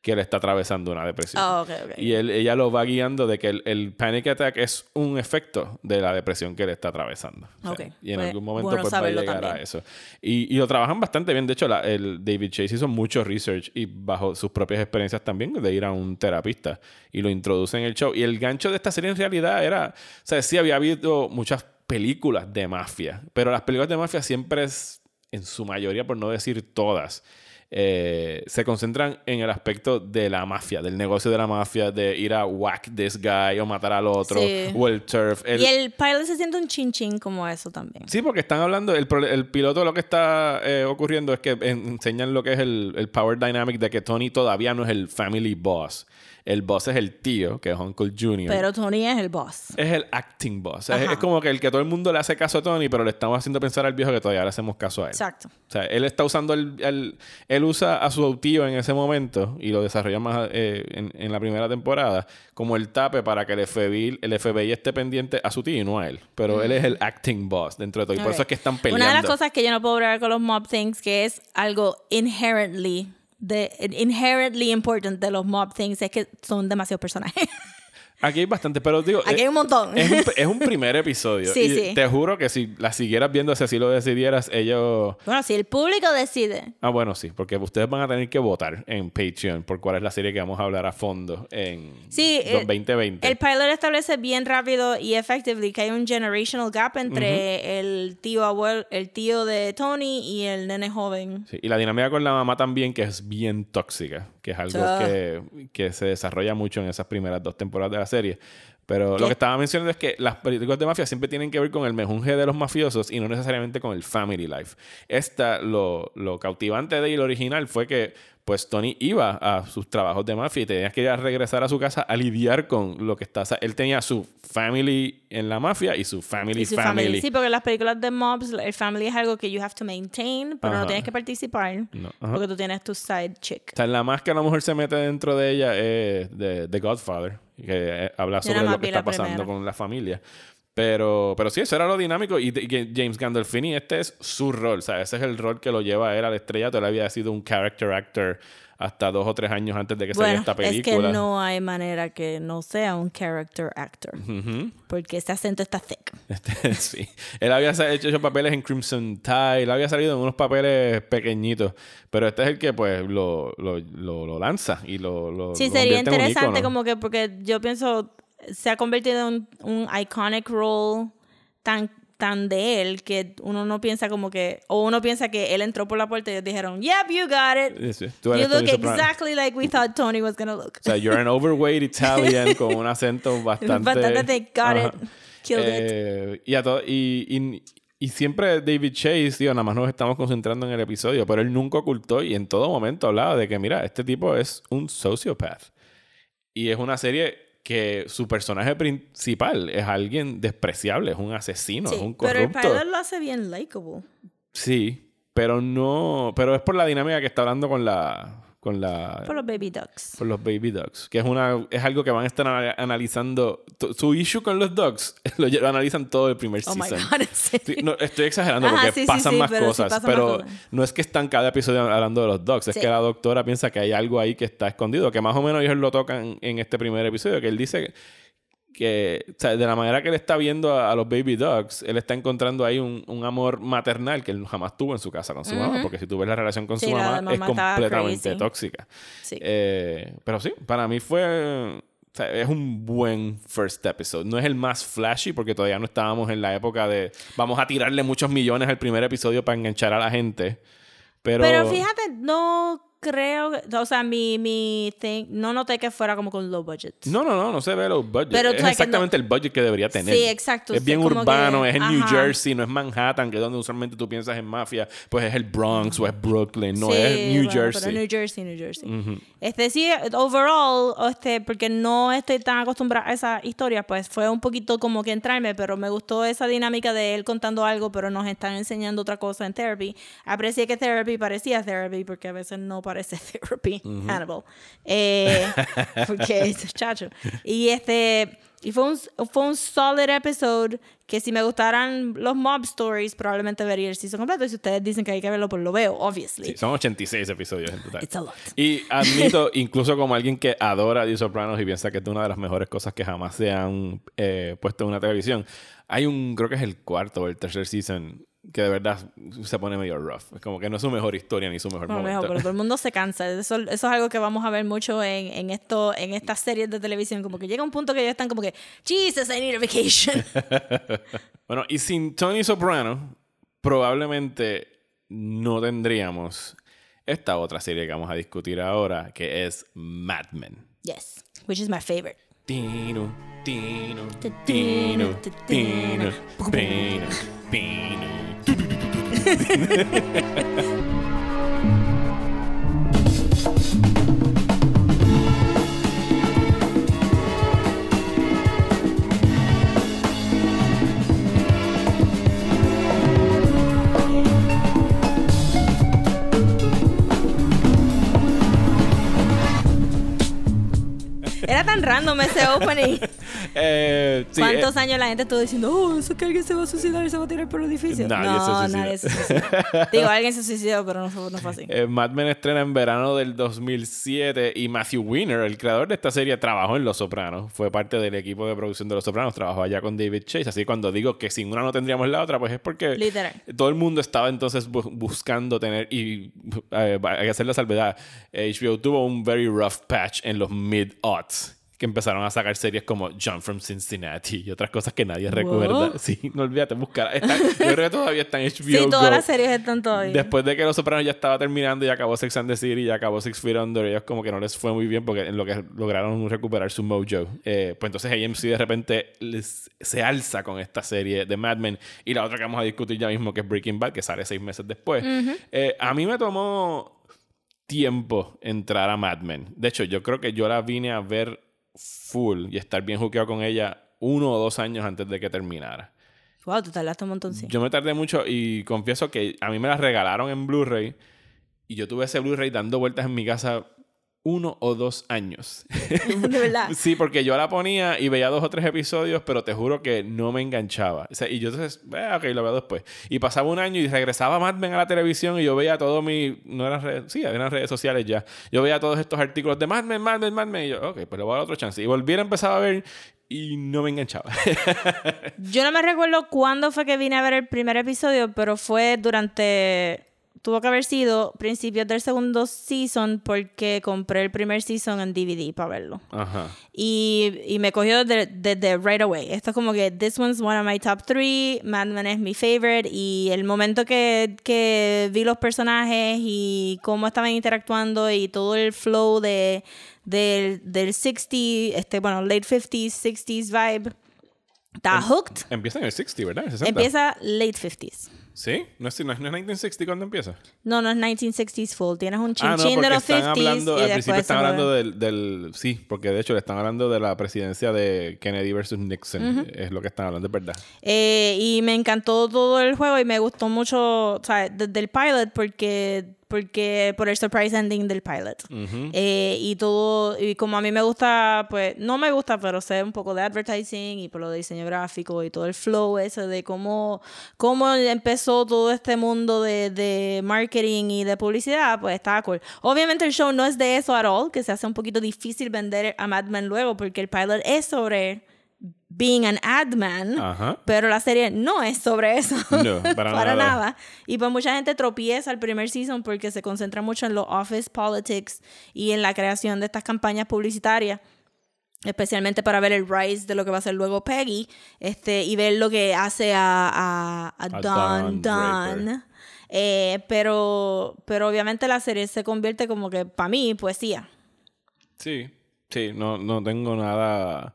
que él está atravesando una depresión. Ah. Y él, ella lo va guiando de que el, el panic attack es un efecto de la depresión que él está atravesando. O sea, Ok, Y en pues, algún momento bueno pues, va a llegar a eso. Y, y lo trabajan bastante bien. De hecho, la- el David Chase hizo mucho research y bajo sus propias experiencias también de ir a un terapista y lo introduce en el show. Y el gancho de esta serie en realidad era, o sea, sí había habido muchas películas de mafia, pero las películas de mafia siempre es, en su mayoría, por no decir todas, eh, se concentran en el aspecto de la mafia, del negocio de la mafia, de ir a whack this guy o matar al otro, Sí. o el turf. El- y el pilot se siente un chin chin como eso también. Sí, porque están hablando, el, el piloto lo que está eh, ocurriendo es que en- enseñan lo que es el, el power dynamic de que Tony todavía no es el family boss. El boss es el tío, que es Uncle Junior. Pero Tony es el boss. es el acting boss. Es, es como que el que todo el mundo le hace caso a Tony, pero le estamos haciendo pensar al viejo que todavía le hacemos caso a él. Exacto. O sea, él está usando el, el- él usa a su tío en ese momento y lo desarrolla más eh, en, en la primera temporada como el tape para que el FBI, el FBI esté pendiente a su tío y no a él. Pero él es el acting boss dentro de todo. Y por eso es que están peleando. Una de las cosas que yo no puedo hablar con los mob things, que es algo inherently, de, inherently important de los mob things, es que son demasiados personajes. Aquí hay bastante, pero digo, Aquí eh, hay un montón. es, un, es un primer episodio. Sí, y sí. te juro que si la siguieras viendo, si así lo decidieras, ellos... Bueno, si el público decide. Ah, bueno, sí, porque ustedes van a tener que votar en Patreon por cuál es la serie que vamos a hablar a fondo en Sí, eh, 2020. El pilot establece bien rápido y effectively que hay un generational gap entre el tío abuelo, el tío de Tony y el nene joven. Sí, y la dinámica con la mamá también, que es bien tóxica, que es algo Ah. que, que se desarrolla mucho en esas primeras dos temporadas de la serie. Pero ¿Qué? lo que estaba mencionando es que las películas de mafia siempre tienen que ver con el mejunje de los mafiosos y no necesariamente con el family life. Esta, lo, lo cautivante de el original fue que pues Tony iba a sus trabajos de mafia y tenía que ir a regresar a su casa a lidiar con lo que está. o sea, él tenía su family en la mafia y su family Y su family. family. Sí, porque en las películas de mobs, el family es algo que you have to maintain, pero Ajá. no tienes que participar. No. Porque tú tienes tu side chick. O sea, la más que a la mujer se mete dentro de ella es de The Godfather, que eh, habla sobre lo que la está pasando primera. con la familia. Pero, pero sí, eso era lo dinámico. Y, y James Gandolfini, este es su rol. O sea, ese es el rol que lo lleva a él al estrellato. Él había sido un character actor hasta dos o tres años antes de que saliera Bueno, esta es película. que no hay manera que no sea un character actor. Porque ese acento está thick. Este, sí. Él había hecho, hecho papeles en Crimson Tide, él había salido en unos papeles pequeñitos, pero este es el que pues lo, lo, lo, lo lanza y lo, lo Sí, sería convierte en un interesante ícono. como que, porque yo pienso, se ha convertido en un, iconic role tan tan de él que uno no piensa como que, o uno piensa que él entró por la puerta y ellos dijeron, yep, you got it. Sí, sí. Tú You look Soprano. exactly like we thought Tony was gonna look. O sea, you're an overweight Italian con un acento bastante... Bastante got it, killed it. Eh, Y, a y, y, y siempre David Chase, digo, nada más nos estamos concentrando en el episodio, pero él nunca ocultó y en todo momento hablaba de que, mira, este tipo es un sociopath. Y es una serie que su personaje principal es alguien despreciable, es un asesino, es un pero el corrupto. pilot lo hace bien likable. Sí, pero no... Pero es por la dinámica que está hablando con la... Con la Por los baby ducks. por los baby dogs, que es una es algo que van a estar ana- analizando. Su issue con los dogs lo, lo analizan todo el primer Oh my season. God, ¿en serio? Sí, no, estoy exagerando porque sí, pasan sí, más pero cosas, pasan pero no es que están cada episodio hablando de los dogs, es que la doctora piensa que hay algo ahí que está escondido, que más o menos ellos lo tocan en este primer episodio, que él dice que, o sea, de la manera que él está viendo a, a los baby dogs, él está encontrando ahí un, un amor maternal que él jamás tuvo en su casa con su mamá, porque si tú ves la relación con Sí, su mamá, es mamá estaba completamente crazy. tóxica. Sí. Eh, pero sí, para mí fue. o sea, es un buen first episode. No es el más flashy porque todavía no estábamos en la época de vamos a tirarle muchos millones al primer episodio para enganchar a la gente. Pero, Pero fíjate, no creo, o sea, mi, mi thing, no noté que fuera como con low budget. No, no, no, no se ve los budgets. Pero, es exactamente el budget que debería tener. Sí, exacto. Es bien urbano, que- es en New. Jersey, no es Manhattan, que es donde usualmente tú piensas en mafia. Pues es el Bronx o es Brooklyn, no Sí, es New bueno, Jersey. Pero New Jersey, New Jersey. Este sí, overall, este, porque no estoy tan acostumbrada a esa historia, pues fue un poquito como que entrarme, pero me gustó esa dinámica de él contando algo, pero nos están enseñando otra cosa en therapy. Aprecié que therapy parecía therapy, porque a veces no parece therapy, Hannibal. Eh, porque es chacho. Y este. Y fue un, fue un solid episode que si me gustaran los mob stories, probablemente vería el season completo. Y si ustedes dicen que hay que verlo, pues lo veo, obviously. Sí, son 86 episodios en total. It's a lot. Y admito, incluso como alguien que adora The Sopranos y piensa que es una de las mejores cosas que jamás se han eh, puesto en una televisión, hay un, creo que es el cuarto o el tercer season que de verdad se pone medio rough. Es como que no es su mejor historia ni su mejor Bueno, momento. mejor, pero todo el mundo se cansa. Eso, eso es algo que vamos a ver mucho en, en, esto, en estas series de televisión. Como que llega un punto que ellos están como que, Jesus, I need a vacation. Bueno, y sin Tony Soprano, probablemente no tendríamos esta otra serie que vamos a discutir ahora, que es Mad Men. yes, which is my favorite. Tino, tino, tino, tino, pino, pino. Random ese opening. Eh, sí, ¿Cuántos eh, años la gente estuvo diciendo, oh, eso es que alguien se va a suicidar y se va a tirar por el edificio? Nadie no, se suicidó. nadie se suicidó. Digo, alguien se suicidó, pero no fue, no fue así. eh, Mad Men estrena en verano del 2007 y Matthew Weiner, el creador de esta serie, trabajó en Los Sopranos. Fue parte del equipo de producción de Los Sopranos. Trabajó allá con David Chase. Así que cuando digo que sin una no tendríamos la otra, pues es porque Literal. todo el mundo estaba entonces bu- buscando tener y eh, hay que hacer la salvedad. eh, HBO tuvo un very rough patch en los mid-aughts que empezaron a sacar series como John from Cincinnati y otras cosas que nadie recuerda. Sí, no olvídate, buscar. Yo creo que todavía está en HBO Sí, todas las series están todavía. Después de que Los Sopranos ya estaba terminando y acabó Sex and the City y acabó Six Feet Under, ellos como que no les fue muy bien porque en lo que lograron recuperar su mojo. Eh, pues entonces AMC de repente les- se alza con esta serie de Mad Men y la otra que vamos a discutir ya mismo que es Breaking Bad, que sale seis meses después. Eh, a mí me tomó tiempo entrar a Mad Men. De hecho, yo creo que yo la vine a ver full y estar bien juqueado con ella uno o dos años antes de que terminara. Wow, tú tardaste un montón, sí. Yo me tardé mucho y confieso que a mí me la regalaron en Blu-ray y yo tuve ese Blu-ray dando vueltas en mi casa uno o dos años. de verdad. sí, porque yo la ponía y veía dos o tres episodios, pero te juro que no me enganchaba. O sea, y yo entonces, eh, ok, lo veo después. Y pasaba un año y regresaba Mad Men a la televisión y yo veía todo mi... No eran redes... Sí, eran redes sociales ya. Yo veía todos estos artículos de Mad Men, Mad Men, Mad Men. Y yo, ok, pues le voy a dar otro chance. Y volví a empezar a ver y no me enganchaba. Yo no me recuerdo cuándo fue que vine a ver el primer episodio, pero fue durante tuvo que haber sido principios del segundo season porque compré el primer season en DVD para verlo. Ajá. Y, y me cogió desde desde right away. Esto es como que this one's one of my top three, Mad Men es mi favorite y el momento que, que vi los personajes y cómo estaban interactuando y todo el flow de, del, del 60, este, bueno, late 50s, 60s vibe, está hooked. Empieza en el 60, ¿verdad? En 60. Empieza late 50s. ¿Sí? ¿No es, no es 1960 cuando empieza? No, no es 1960s full. Tienes un Ah, no, chinchín de los están 50s hablando, y al principio están mueve. hablando del, del, sí, porque de hecho le están hablando de la presidencia de Kennedy versus Nixon, es lo que están hablando, es verdad. Eh, y me encantó todo el juego y me gustó mucho, o sea, desde el pilot porque porque por el surprise ending del pilot. Eh, y todo, y como a mí me gusta, pues, no me gusta, pero sé un poco de advertising y por lo de diseño gráfico y todo el flow ese de cómo, cómo empezó todo este mundo de, de marketing y de publicidad, pues estaba cool. Obviamente el show no es de eso at all, que se hace un poquito difícil vender a Mad Men luego, porque el pilot es sobre being an ad man, Ajá. pero la serie no es sobre eso. No, para nada. nada. Y pues mucha gente tropieza el primer season porque se concentra mucho en los office politics y en la creación de estas campañas publicitarias. Especialmente para ver el rise de lo que va a ser luego Peggy, este, y ver lo que hace a, a, a A Don. Don. Eh, pero, pero obviamente la serie se convierte como que, para mí, poesía. Sí, sí, no, no tengo nada.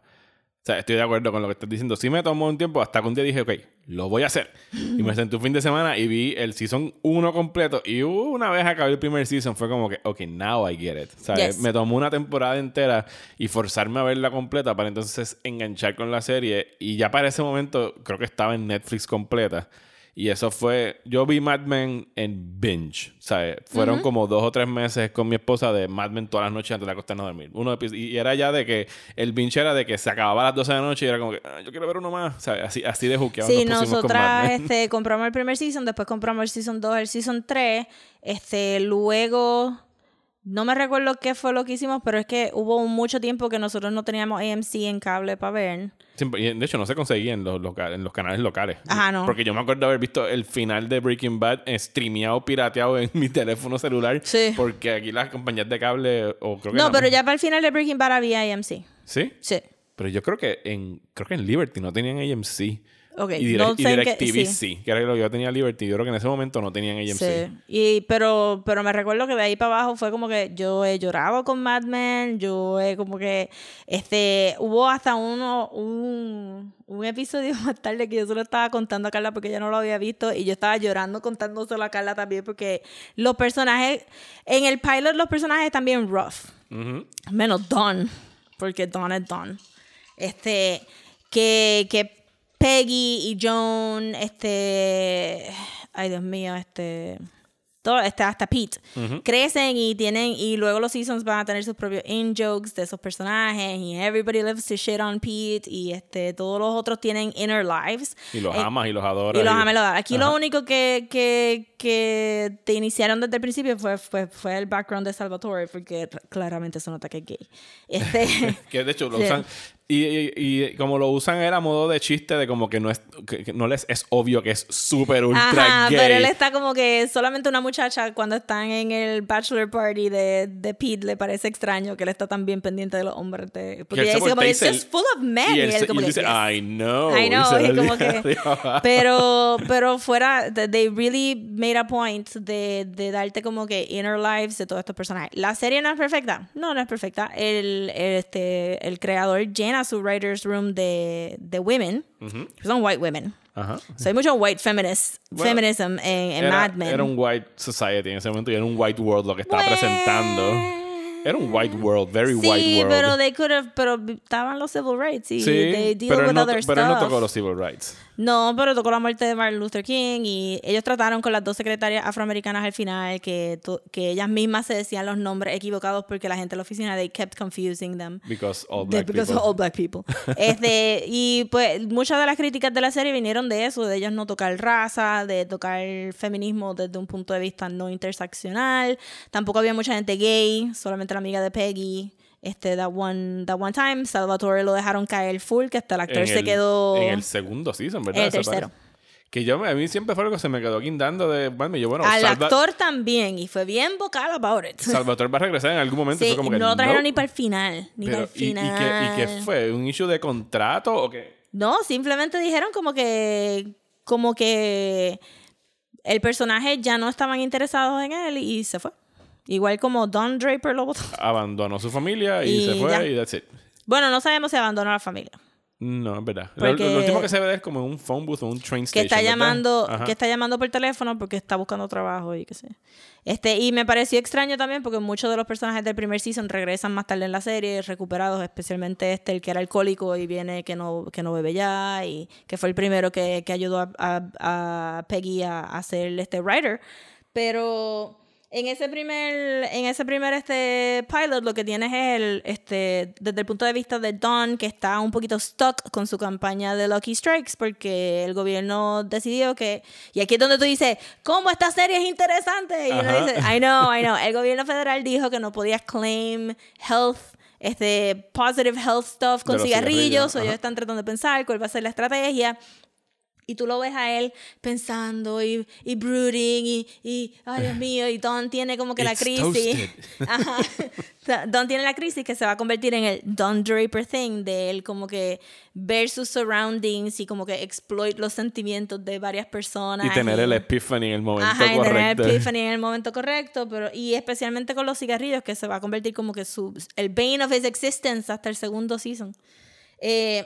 O sea, estoy de acuerdo con lo que estás diciendo. Sí me tomó un tiempo hasta que un día dije, ok, lo voy a hacer. Y me senté un fin de semana y vi el season 1 completo. Y una vez acabé el primer season fue como que, ok, now I get it. Sea, Yes. me tomó una temporada entera y forzarme a verla completa para entonces enganchar con la serie. Y ya para ese momento creo que estaba en Netflix completa. Y eso fue, yo vi Mad Men en binge, ¿sabes? Fueron como dos o tres meses con mi esposa de Mad Men todas las noches antes de acostarnos a dormir. Uno epi- y era ya de que el binge era de que se acababa a las 12 de la noche y era como que, "Ah, yo quiero ver uno más, ¿sabes? Así, así de juqueados Sí, nos nosotras este, compramos el primer season, después compramos el season 2, el season 3. Este, luego, no me recuerdo qué fue lo que hicimos, pero es que hubo mucho tiempo que nosotros no teníamos AMC en cable para ver. De hecho, no se conseguía en los, en los canales locales. Ajá, no. Porque yo me acuerdo haber visto el final de Breaking Bad eh, streameado, pirateado en mi teléfono celular. Sí. Porque aquí las compañías de cable, o creo que No, no- pero ya para el final de Breaking Bad había AMC. ¿Sí? Sí. Pero yo creo que en creo que en Liberty no tenían AMC. Y, Direct- no sé DirecTV sí. sí. Que era lo que yo tenía Liberty. Yo creo que en ese momento no tenían AMC. Sí. Y, pero, pero me recuerdo que de ahí para abajo fue como que yo he llorado con Mad Men, yo he como que, este, hubo hasta uno, un, un episodio más tarde que yo se lo estaba contando a Carla porque ella no lo había visto y yo estaba llorando contándoselo a Carla también porque los personajes, en el pilot los personajes también rough, Ujú. menos Don, porque Don es Don. Este, que, que Peggy y Joan, este, ay Dios mío, este, todo, este, hasta Pete, crecen y tienen, y luego los seasons van a tener sus propios in-jokes de esos personajes, y everybody lives to shit on Pete, y este, todos los otros tienen inner lives. Y los Eh, amas y los adoras. y los amas y los adoras. Aquí Ajá. lo único que, que, que te iniciaron desde el principio fue, fue, fue el background de Salvatore, porque claramente se nota que es gay. Este, Que de hecho lo usan. Y, y- y como lo usan era modo de chiste de como que no es que, que no les es obvio que es súper ultra Ajá, gay. pero él está como que solamente una muchacha cuando están en el bachelor party de, de Pete le parece extraño que él está tan bien pendiente de los hombres. de- Que porque él ella dice como y it's just full of men. Y Y él, él se- como y él que, dice. I know. I y know, y como que, pero, pero fuera, th- they really made a point de, de darte como que inner lives de todos estos personajes. La serie no es perfecta, no, no es perfecta. El, el, este, el creador llena su writer's room de, de women, son white women. Ajá. So, hay mucho white feminist, Bueno, feminism en, en Era, Mad Men. era un white society en ese momento y era un white world lo que estaba presentando. Era un white world, very sí, white world. pero they could have, pero estaban los civil rights y sí, they deal pero, with no, other pero él no stuff. tocó los civil rights. No, pero tocó la muerte de Martin Luther King y ellos trataron con las dos secretarias afroamericanas al final que, que ellas mismas se decían los nombres equivocados porque la gente en la oficina they kept confusing them. Because all De- black because people. of all black people. este, y pues muchas de las críticas de la serie vinieron de eso, de ellos no tocar raza, de tocar feminismo desde un punto de vista no interseccional. Tampoco había mucha gente gay, solamente la amiga de Peggy. Este, that one, that one time, Salvatore lo dejaron caer full, que hasta el actor En se el- quedó... En el segundo season, ¿verdad? El tercero. Que yo, a mí siempre fue algo que se me quedó guindando de, bueno, yo, bueno, Al Salva- actor también, y fue bien vocal about it. Salvatore va a regresar en algún momento. y Sí, fue como no lo trajeron ni para el final. Ni Pero, para el ¿y- y, final. qué, ¿Y qué fue? ¿Un issue de contrato o qué? No, simplemente dijeron como que. Como que. El personaje ya no estaban interesados en él y se fue. Igual como Don Draper lo votó. Abandonó su familia y, Y se fue ya. y that's it. Bueno, no sabemos si abandonó a la familia. No, es verdad. Lo- Lo, último que se ve es como en un phone booth o un train que station. está ¿verdad? llamando que está llamando por teléfono porque está buscando trabajo y qué sé este y me pareció extraño también porque muchos de los personajes del primer season regresan más tarde en la serie recuperados especialmente este el que era alcohólico y viene que no que no bebe ya y que fue el primero que, que ayudó a, a- a Peggy a, a ser este writer pero en ese primer en ese primer este pilot lo que tienes es el este desde el punto de vista de Don que está un poquito stuck con su campaña de Lucky Strikes porque el gobierno decidió que y aquí es donde tú dices cómo esta serie es interesante y uno dice I know I know el gobierno federal dijo que no podías claim health este positive health stuff con De cigarrillos, cigarrillos, o ellos están tratando de pensar cuál va a ser la estrategia y tú lo ves a él pensando y, y brooding y, y, ay Dios mío, y Don tiene como que la It's crisis. toasted. Ajá. Don tiene la crisis que se va a convertir en el Don Draper thing, de él como que ver sus surroundings y como que exploit los sentimientos de varias personas. Y tener el y- epiphany en el momento Ajá, y tener correcto. el epiphany en el momento correcto, pero y especialmente con los cigarrillos, que se va a convertir como que su, el bane of his existence hasta el segundo season. Eh,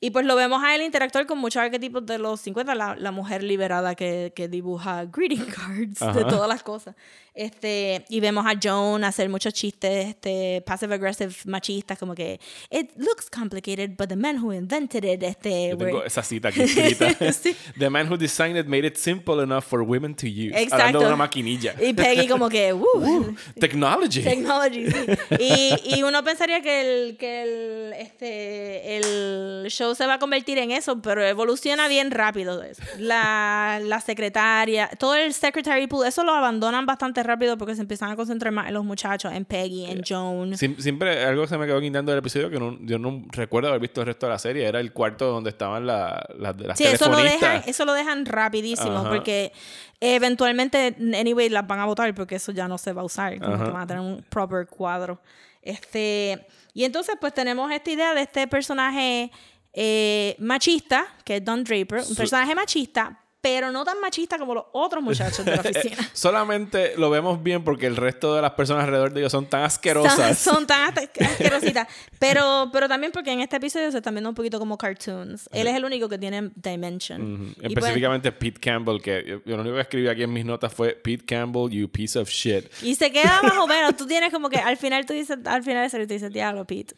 y pues lo vemos a él interactuar con muchos arquetipos de los 50, la, la mujer liberada que, que dibuja greeting cards de Ajá. todas las cosas. Este, y vemos a Joan hacer muchos chistes este, passive aggressive machistas, como que it looks complicated, but the man who invented it, este, Yo tengo were-" esa cita aquí escrita. Sí. The man who designed it made it simple enough for women to use. Exacto. Hablando de una maquinilla. Y Peggy como que, "Woo". Technology. Technology, sí. Y, y uno pensaría que, el, que el, este, el show se va a convertir en eso, pero evoluciona bien rápido. eso. La, la secretaria, todo el secretary pool, eso lo abandonan bastante rápido porque se empiezan a concentrar más en los muchachos, en Peggy, en Joan. Siem- Siempre algo que se me quedó guindando del episodio que no- yo no recuerdo haber visto el resto de la serie era el cuarto donde estaban la- la- las Sí, eso lo, telefonistas. dejan, eso lo dejan rapidísimo Ajá. porque eventualmente, anyway, las van a votar porque eso ya no se va a usar, como Ajá. que van a tener un proper cuadro. Este, y entonces pues tenemos esta idea de este personaje eh, machista, que es Don Draper, un personaje machista, pero no tan machista como los otros muchachos de la oficina. Solamente lo vemos bien porque el resto de las personas alrededor de ellos son tan Son, asquerosas. son tan asque- asquerositas. Pero, pero también porque en este episodio se están viendo un poquito como cartoons. Él es el único que tiene dimension. Pues- Específicamente Pete Campbell, que yo, yo lo único que escribí aquí en mis notas fue Pete Campbell, you piece of shit. Y se queda más o menos. Tú tienes como que al final tú dices, al final de tú dices, diablo, Pete.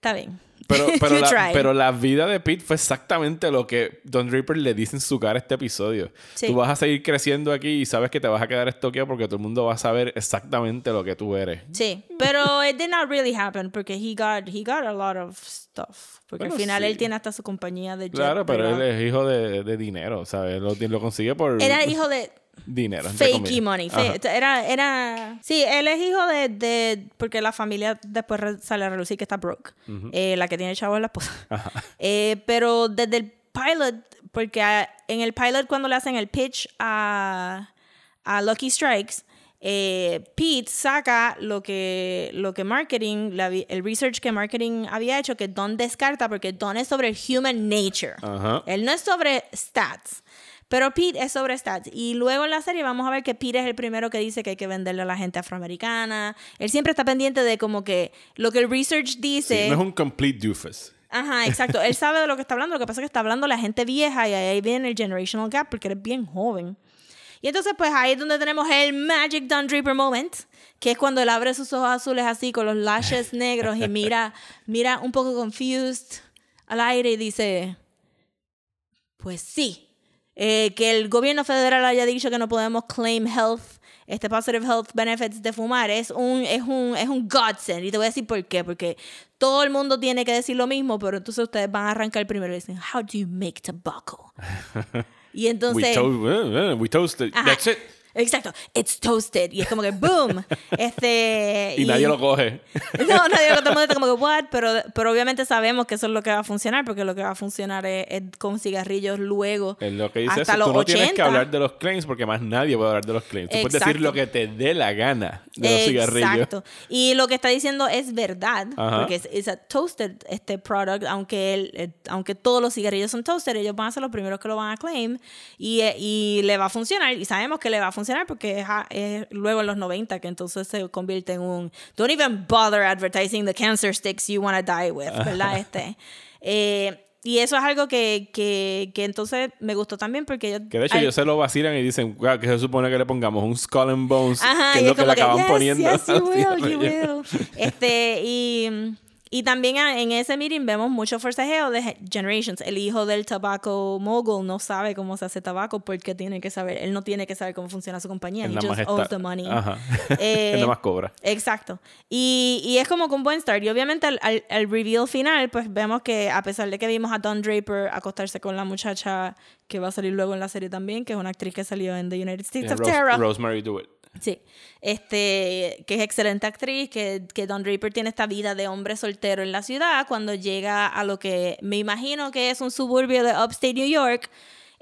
Está bien. Pero, pero, la, pero la vida de Pete fue exactamente lo que Don Draper le dice en su cara este episodio. Sí. Tú vas a seguir creciendo aquí y sabes que te vas a quedar estoqueado porque todo el mundo va a saber exactamente lo que tú eres. Sí, pero it did not really happen porque he got, he got a lot of stuff. Porque Bueno, al final sí. él tiene hasta su compañía de jet Claro, pero él privado. es hijo de, de dinero, ¿sabes? Lo, lo consigue por Era hijo de dinero. fakey money. Era, era... Sí, él es hijo de... de porque la familia después sale a relucir que está broke. Eh, la que tiene el chavo es la esposa. Ajá. Eh, pero desde el pilot, porque en el pilot cuando le hacen el pitch a, a Lucky Strikes, eh, Pete saca lo que, lo que marketing, la el research que marketing había hecho, que Don descarta, porque Don es sobre human nature. Ajá. Él no es sobre stats. Pero Pete es sobre stats. Y luego en la serie vamos a ver que Pete es el primero que dice que hay que venderle a la gente afroamericana. Él siempre está pendiente de como que lo que el research dice. Sí, no es un complete doofus. Ajá, exacto. Él sabe de lo que está hablando. Lo que pasa es que está hablando la gente vieja y ahí viene el generational gap porque eres bien joven. Y entonces, pues ahí es donde tenemos el Magic Don Draper moment, que es cuando él abre sus ojos azules así con los lashes negros y mira, mira un poco confused al aire y dice, pues sí, eh, que el gobierno federal haya dicho que no podemos claim health, este positive health benefits de fumar, es un, es un, es un godsend. Y te voy a decir por qué, porque todo el mundo tiene que decir lo mismo, pero entonces ustedes van a arrancar primero y dicen, how do you make tobacco? y We, entonces... to- eh, eh, we toasted. Ajá. That's it. Exacto, it's toasted. Y es como que boom. Este, Y, nadie lo coge. No, nadie lo el está como que what, pero, pero obviamente sabemos que eso es lo que va a funcionar, porque lo que va a funcionar es, es con cigarrillos luego. Es lo que dice hasta eso. los Tú no 80. tienes que hablar de los claims porque más nadie puede hablar de los claims. Tú puedes decir Exacto. lo que te dé la gana de los cigarrillos. Exacto. Y lo que está diciendo es verdad, Ajá. porque es, es a toasted este product, aunque el, eh, aunque todos los cigarrillos son toasted, ellos van a ser los primeros que lo van a claim y, eh, y le va a funcionar. Y sabemos que le va a funcionar porque es, luego en los 90 que entonces se convierte en un don't even bother advertising the cancer sticks you want to die with, ¿verdad? Este. Eh, y eso es algo que, que, que entonces me gustó también porque ellos... Que de hecho al- ellos se lo vacilan y dicen "Wow, que se supone que le pongamos un skull and bones, Ajá, que es lo que le acaban yes, poniendo. yes, you will, you will. Este, y, y también en ese meeting vemos mucho forcejeo de Generations. El hijo del tabaco mogul no sabe cómo se hace tabaco porque tiene que saber, él no tiene que saber cómo funciona su compañía. Él just owes the money. Ajá. Eh, Él nada más cobra. Exacto. Y, y es como con buen start. Y obviamente al, al, al reveal final, pues vemos que a pesar de que vimos a Don Draper acostarse con la muchacha que va a salir luego en la serie también, que es una actriz que salió en The United States Yeah, of Rose- Terror. Rosemary Do It. Sí, este, que es excelente actriz, que, que Don Draper tiene esta vida de hombre soltero en la ciudad, cuando llega a lo que me imagino que es un suburbio de Upstate New York,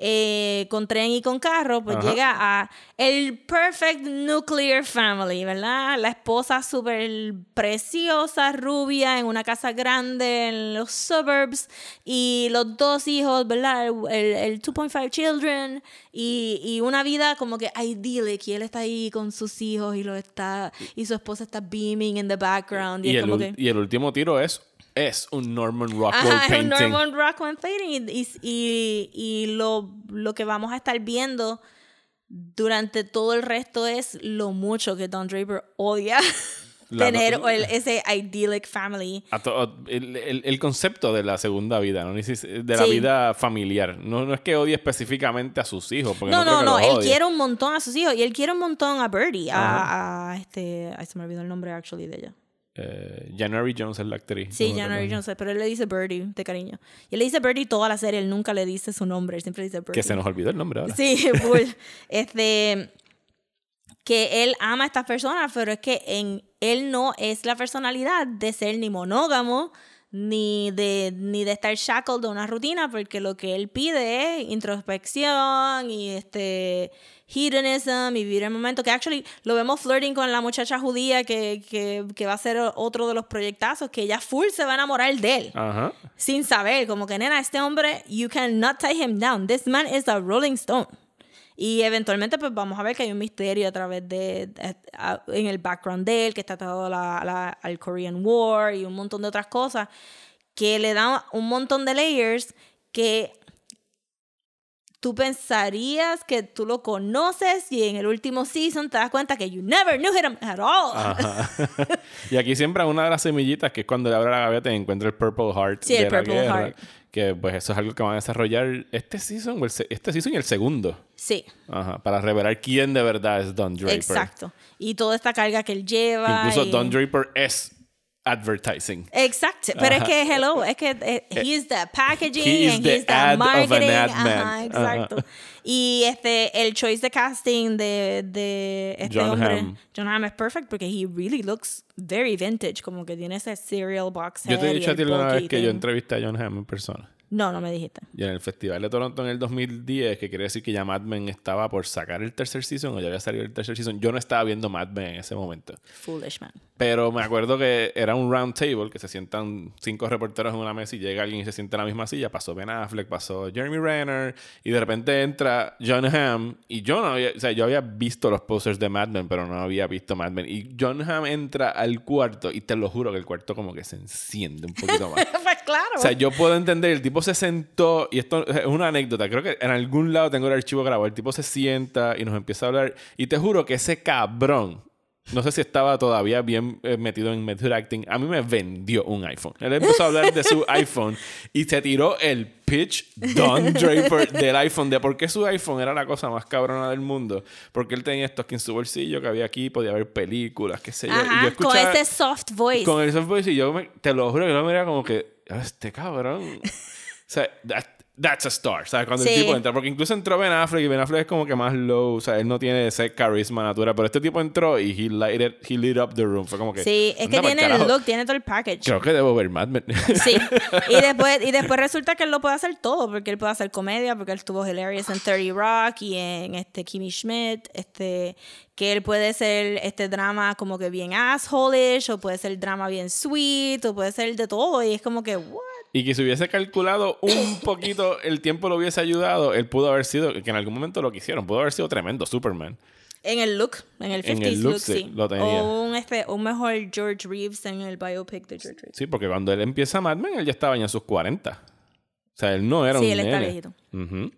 eh, con tren y con carro, pues Ajá. llega a el perfect nuclear family, ¿verdad? La esposa súper preciosa, rubia, en una casa grande en los suburbs, y los dos hijos, ¿verdad? El, el 2.5 children, y, y una vida como que idyllic, y él está ahí con sus hijos, y lo está, y su esposa está beaming in the background, y, Y es el, como que... y el último tiro es, es un Norman Rockwell Ajá, es un painting. Norman Rockwell painting. Y, y, y lo, lo que vamos a estar viendo durante todo el resto es lo mucho que Don Draper odia La- tener el- ese idyllic family. To- el, el- el concepto de la segunda vida, ¿no? De la Sí. vida familiar. No, no es que odie específicamente a sus hijos. Porque No, no, no, no, él odie. quiere un montón a sus hijos y él quiere un montón a Birdie, a, a este, ay, se me olvidó el nombre actually de ella. Eh, January Jones es la actriz. Sí, January. Jones, pero él le dice Birdie de cariño. Y él le dice Birdie toda la serie, él nunca le dice su nombre, él siempre dice Birdie. Que se nos olvidó el nombre ahora. Sí, full. Este, que él ama a estas personas, pero es que en él no es la personalidad de ser ni monógamo, ni de, ni de estar shackled de una rutina, porque lo que él pide es introspección y este hedonism y vivir el momento, que actually lo vemos flirting con la muchacha judía que, que, que va a ser otro de los proyectazos, que ella full se va a enamorar de él Ajá. sin saber, como que nena, este hombre, you cannot tie him down. This man is a rolling stone. Y eventualmente, pues vamos a ver que hay un misterio a través de, de- a- en el background de él, que está atado la, la- al Korean War y un montón de otras cosas, que le dan un montón de layers que tú pensarías que tú lo conoces y en el último season te das cuenta que you never knew him at all. Ajá. y aquí siempre una de las semillitas, que es cuando le abre la gaveta y encuentra el Purple Heart Sí, el la Purple guerra. Heart. Que pues eso es algo que van a desarrollar este season, o el este season y el segundo. Sí. Ajá. Para revelar quién de verdad es Don Draper. Exacto. Y toda esta carga que él lleva. Incluso y- Don Draper es advertising. Exacto. Pero es que, hello, es que eh, he is the packaging He is and the he's the ad of an marketing. ad man. Ajá, exacto. Ajá. Y este, el choice de casting de, de este John hombre, Hamm. John Hamm, es perfect porque he really looks very vintage, como que tiene ese cereal box Yo te he dicho a ti bulky vez que yo entrevisté a John Hamm en persona. No, no me dijiste. Y en el Festival de Toronto en el 2010, que quiere decir que ya Mad Men estaba por sacar el tercer season o ya había salido el tercer season. Yo no estaba viendo Mad Men en ese momento. Foolish man. Pero me acuerdo que era un round table que se sientan cinco reporteros en una mesa y llega alguien y se sienta en la misma silla. Pasó Ben Affleck, pasó Jeremy Renner y de repente entra John Hamm y yo no había, o sea, yo había visto los posters de Mad Men, pero no había visto Mad Men. Y John Hamm entra al cuarto y te lo juro que el cuarto como que se enciende un poquito más. pues claro. O sea, yo puedo entender, el tipo se sentó, y esto es una anécdota, creo que en algún lado tengo el archivo grabado, el tipo se sienta y nos empieza a hablar, y te juro que ese cabrón, no sé si estaba todavía bien eh, metido en method acting, a mí me vendió un iPhone. Él empezó a hablar de su iPhone y se tiró el pitch Don Draper del iPhone, de por qué su iPhone era la cosa más cabrona del mundo, porque él tenía esto aquí en su bolsillo, que había aquí, podía ver películas, qué sé yo. y Ajá, yo con escuchaba- ese soft voice. con el soft voice y yo me- te lo juro que yo me como que "Ah, este cabrón sea da- that's a star. ¿Sabes? Cuando Sí. el tipo entra. Porque incluso entró Ben Affleck y Ben Affleck es como que más low. O sea, él no tiene ese carisma natural. Pero este tipo entró y he lighted, he lit up the room. Fue como que. Sí, es que tiene el look, tiene todo el package. Creo que debo ver Mad Men. Sí. Y después, y después resulta que él lo puede hacer todo, porque él puede hacer comedia, porque él estuvo hilarious en 30 Rock y en este Kimmy Schmidt, este que él puede ser este drama como que bien assholish, o puede ser drama bien sweet, o puede ser de todo, y es como que, what? Y que si hubiese calculado un poquito el tiempo lo hubiese ayudado, él pudo haber sido, que en algún momento lo quisieron, pudo haber sido tremendo Superman. En el look, en el 50s En el look, look, sí, sí. lo tenía. O un, este, un mejor George Reeves en el biopic de George Reeves. Sí, porque cuando él empieza Mad Men, él ya estaba en sus 40. O sea, él no era Sí, un él está nene. viejito. Ujú.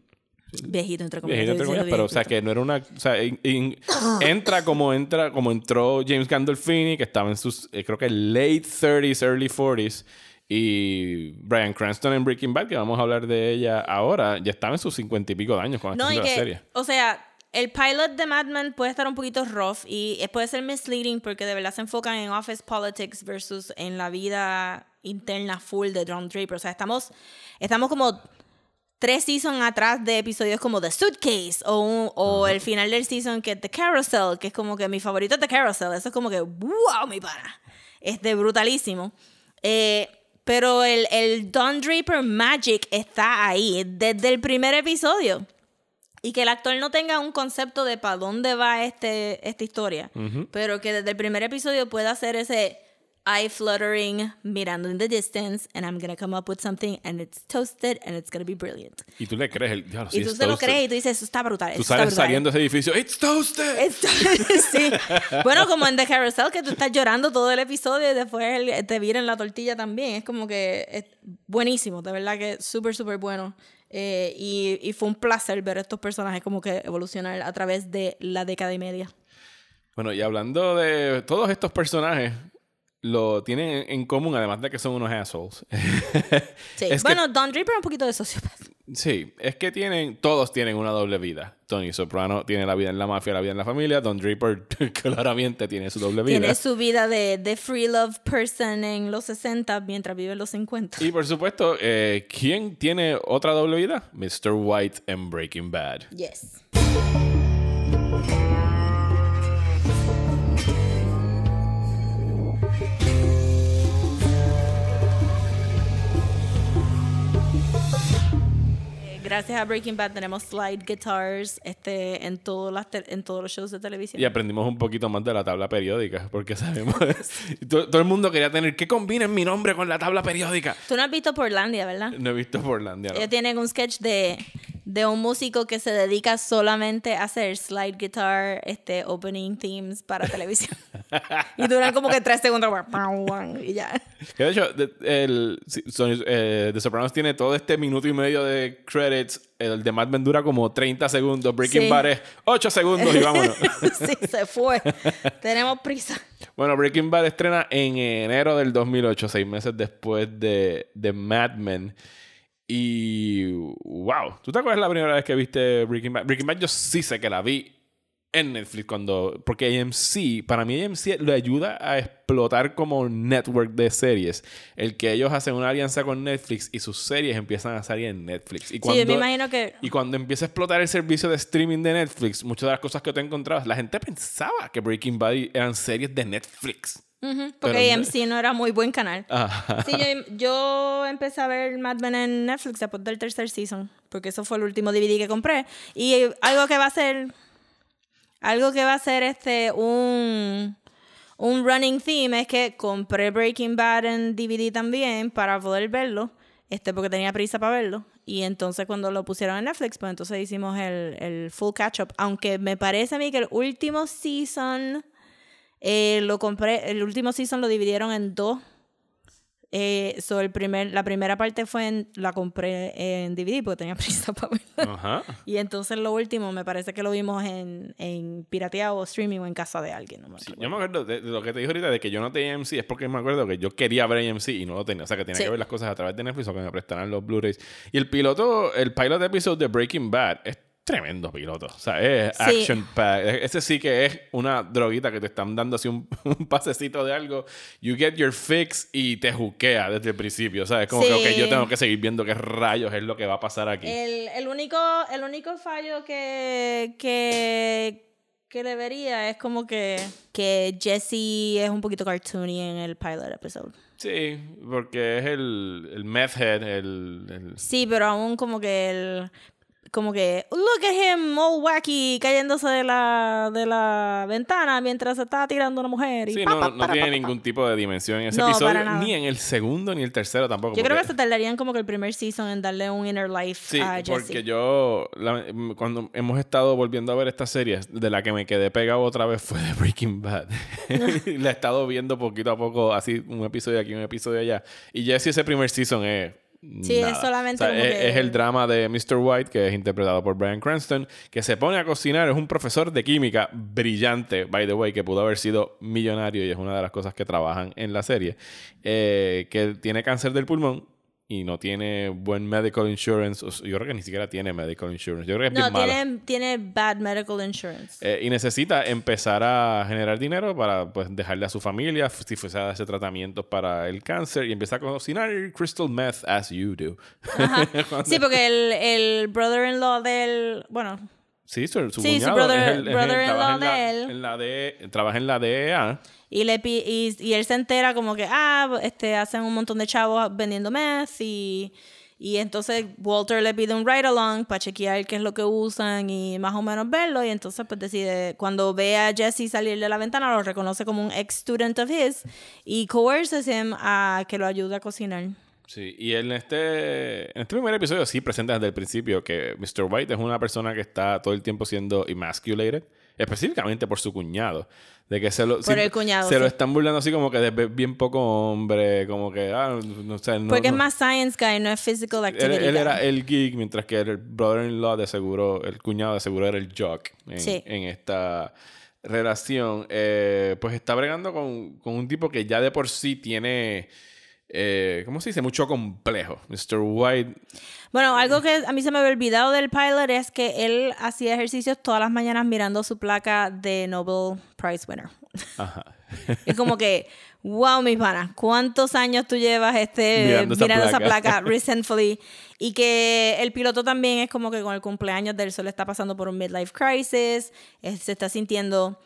Viejito, entre comillas. Viejito, entre comillas, pero o sea que no era una o sea in- in- entra como entra como entró James Gandolfini que estaba en sus eh, creo que late 30s early 40s y Brian Cranston en Breaking Bad que vamos a hablar de ella ahora ya estaba en sus 50 y pico de años cuando No, la serie o sea, el pilot de Mad Men puede estar un poquito rough y puede ser misleading porque de verdad se enfocan en office politics versus en la vida interna full de John Draper. O sea, estamos, estamos como tres seasons atrás de episodios como The Suitcase o, un- o el final del season que es The Carousel, que es como que mi favorito es The Carousel. Eso es como que, wow, mi pana. Es de brutalísimo. Eh, pero el, el Don Draper Magic está ahí desde el primer episodio. Y que el actor no tenga un concepto de para dónde va este, esta historia, pero que desde el primer episodio pueda hacer ese eye fluttering, mirando in the distance, and I'm gonna come up with something, and it's toasted, and it's gonna be brilliant. y tú le crees el diablo, y tú se lo toasted. crees y tú dices, eso está brutal. tú sales brutal". saliendo de ese edificio it's toasted Esto- sí. Bueno, como en The Carousel, que tú estás llorando todo el episodio y después el- te viran la tortilla también. Es como que es buenísimo, de verdad que súper, súper bueno. Eh, y, y fue un placer ver estos personajes como que evolucionar a través de la década y media. bueno y hablando de todos estos personajes lo tienen en común además de que son unos assholes Sí. Es que- bueno, Don Draper un poquito de sociópata. Sí, es que tienen, todos tienen una doble vida. Tony Soprano tiene la vida en la mafia, la vida en la familia. Don Draper claramente tiene su doble vida. Tiene su vida de, de free love person en los 60 mientras vive en los 50. Y por supuesto, eh, ¿quién tiene otra doble vida? Mr. White en Breaking Bad. Yes. Gracias a Breaking Bad tenemos slide guitars este, en, todas las en todos los shows de televisión. Y aprendimos un poquito más de la tabla periódica, porque sabemos. todo, todo el mundo quería tener que combinen mi nombre con la tabla periódica. Tú no has visto Portlandia, ¿verdad? No he visto Portlandia. ¿no? Ellos tienen un sketch de, de un músico que se dedica solamente a hacer slide guitar, este, opening themes para televisión. y duran como que tres segundos. Y ya. Que de hecho, el, Sony- eh, The Sopranos tiene todo este minuto y medio de credits. El de Mad Men dura como 30 segundos. Breaking Sí. Bad es 8 segundos y vámonos. sí, se fue. Tenemos prisa. bueno, Breaking Bad estrena en enero del 2008, seis meses después de, de Mad Men. Y wow, ¿tú te acuerdas la primera vez que viste Breaking Bad? Breaking Bad yo sí sé que la vi en Netflix cuando porque AMC, para mí AMC le ayuda a explotar como network de series, el que ellos hacen una alianza con Netflix y sus series empiezan a salir en Netflix. Y Sí, yo me imagino que y cuando empieza a explotar el servicio de streaming de Netflix, muchas de las cosas que tú encontrabas, la gente pensaba que Breaking Bad eran series de Netflix. Ujú, Pero porque no- AMC no era muy buen canal. Ajá. Sí, yo, yo empecé a ver Mad Men en Netflix después del tercer season, porque eso fue el último DVD que compré. Y algo que va a ser, algo que va a ser este un, un running theme es que compré Breaking Bad en DVD también para poder verlo, este, porque tenía prisa para verlo. Y entonces cuando lo pusieron en Netflix, pues entonces hicimos el, el full catch up. Aunque me parece a mí que el último season eh, lo compré, el último season lo dividieron en dos. Eh, so el primer, la primera parte fue en, la compré en DVD porque tenía prisa para verla. Ajá. Y entonces lo último me parece que lo vimos en, en pirateado o streaming o en casa de alguien. No me Sí, acuerdo. yo me acuerdo de, de lo que te dije ahorita de que yo no tenía AMC es porque me acuerdo que yo quería ver AMC y no lo tenía. O sea, que tenía Sí. que ver las cosas a través de Netflix o que me prestaran los Blu-rays. Y el piloto, el pilot episode de Breaking Bad es tremendo piloto. O sea, es Sí. action pack. Ese sí que es una droguita que te están dando así un, un pasecito de algo. You get your fix y te juquea desde el principio. O sea, es como que, Sí. ok, yo tengo que seguir viendo qué rayos es lo que va a pasar aquí. El, el único, el único fallo que, que, que le vería es como que, que Jesse es un poquito cartoony en el pilot episode. Sí, porque es el, el meth head, el, el- Sí, pero aún como que el como que look at him all wacky cayéndose de la de la ventana mientras se está tirando una mujer y Sí, pa, no, pa, no para, tiene pa, ningún tipo de dimensión en ese No, episodio, ni en el segundo ni el tercero tampoco. Yo creo que porque- se tardarían como que el primer season en darle un inner life Sí, a Jesse. porque yo, la- cuando hemos estado volviendo a ver estas series, de la que me quedé pegado otra vez fue de Breaking Bad. la he estado viendo poquito a poco, así un episodio aquí, un episodio allá. Y Jesse ese primer season es... Sí, es solamente O sea, como es, que- es el drama de Mr. White, que es interpretado por Brian Cranston, que se pone a cocinar, es un profesor de química brillante, by the way, que pudo haber sido millonario y es una de las cosas que trabajan en la serie, eh, que tiene cáncer del pulmón y no tiene buen medical insurance. Yo creo que ni siquiera tiene medical insurance. Yo creo que es no, bien tiene, tiene bad medical insurance. Eh, y necesita empezar a generar dinero para pues, dejarle a su familia, si fuese a darse tratamientos para el cáncer, y empieza a cocinar crystal meth as you do. Sí, porque el, el brother-in-law del... Bueno, Sí, su, su Sí, su cuñado brother- el- brother-in-law la- de él. en la de- trabaja en la DEA. Y, le, y, y él se entera como que, ah, este, hacen un montón de chavos vendiendo meth y... Y entonces Walter le pide un ride along para chequear qué es lo que usan y más o menos verlo. Y entonces pues decide, cuando ve a Jesse salir de la ventana, lo reconoce como un ex student of his y coerces him a que lo ayude a cocinar. Sí, y en este, en este primer episodio sí presenta desde el principio que Mr. White es una persona que está todo el tiempo siendo emasculated, específicamente por su cuñado. De que se lo, Por el cuñado, se lo están burlando así como que de bien poco hombre, como que, ah, no, sé, no- Porque es más science guy, no es physical activity. él era el geek, mientras que el brother-in-law de seguro, el cuñado de seguro era el jock en, Sí. en esta relación. Eh, pues está bregando con, con un tipo que ya de por sí tiene, eh, ¿cómo se dice? Mucho complejo. Mr. White. Bueno, algo que a mí se me había olvidado del pilot es que él hacía ejercicios todas las mañanas mirando su placa de Nobel Prize winner. Ajá. Es como que, wow, mis panas, ¿cuántos años tú llevas este, Mirando mirando, esa esa placa? placa resentfully? Y que el piloto también es como que con el cumpleaños del sol está pasando por un midlife crisis, se está sintiendo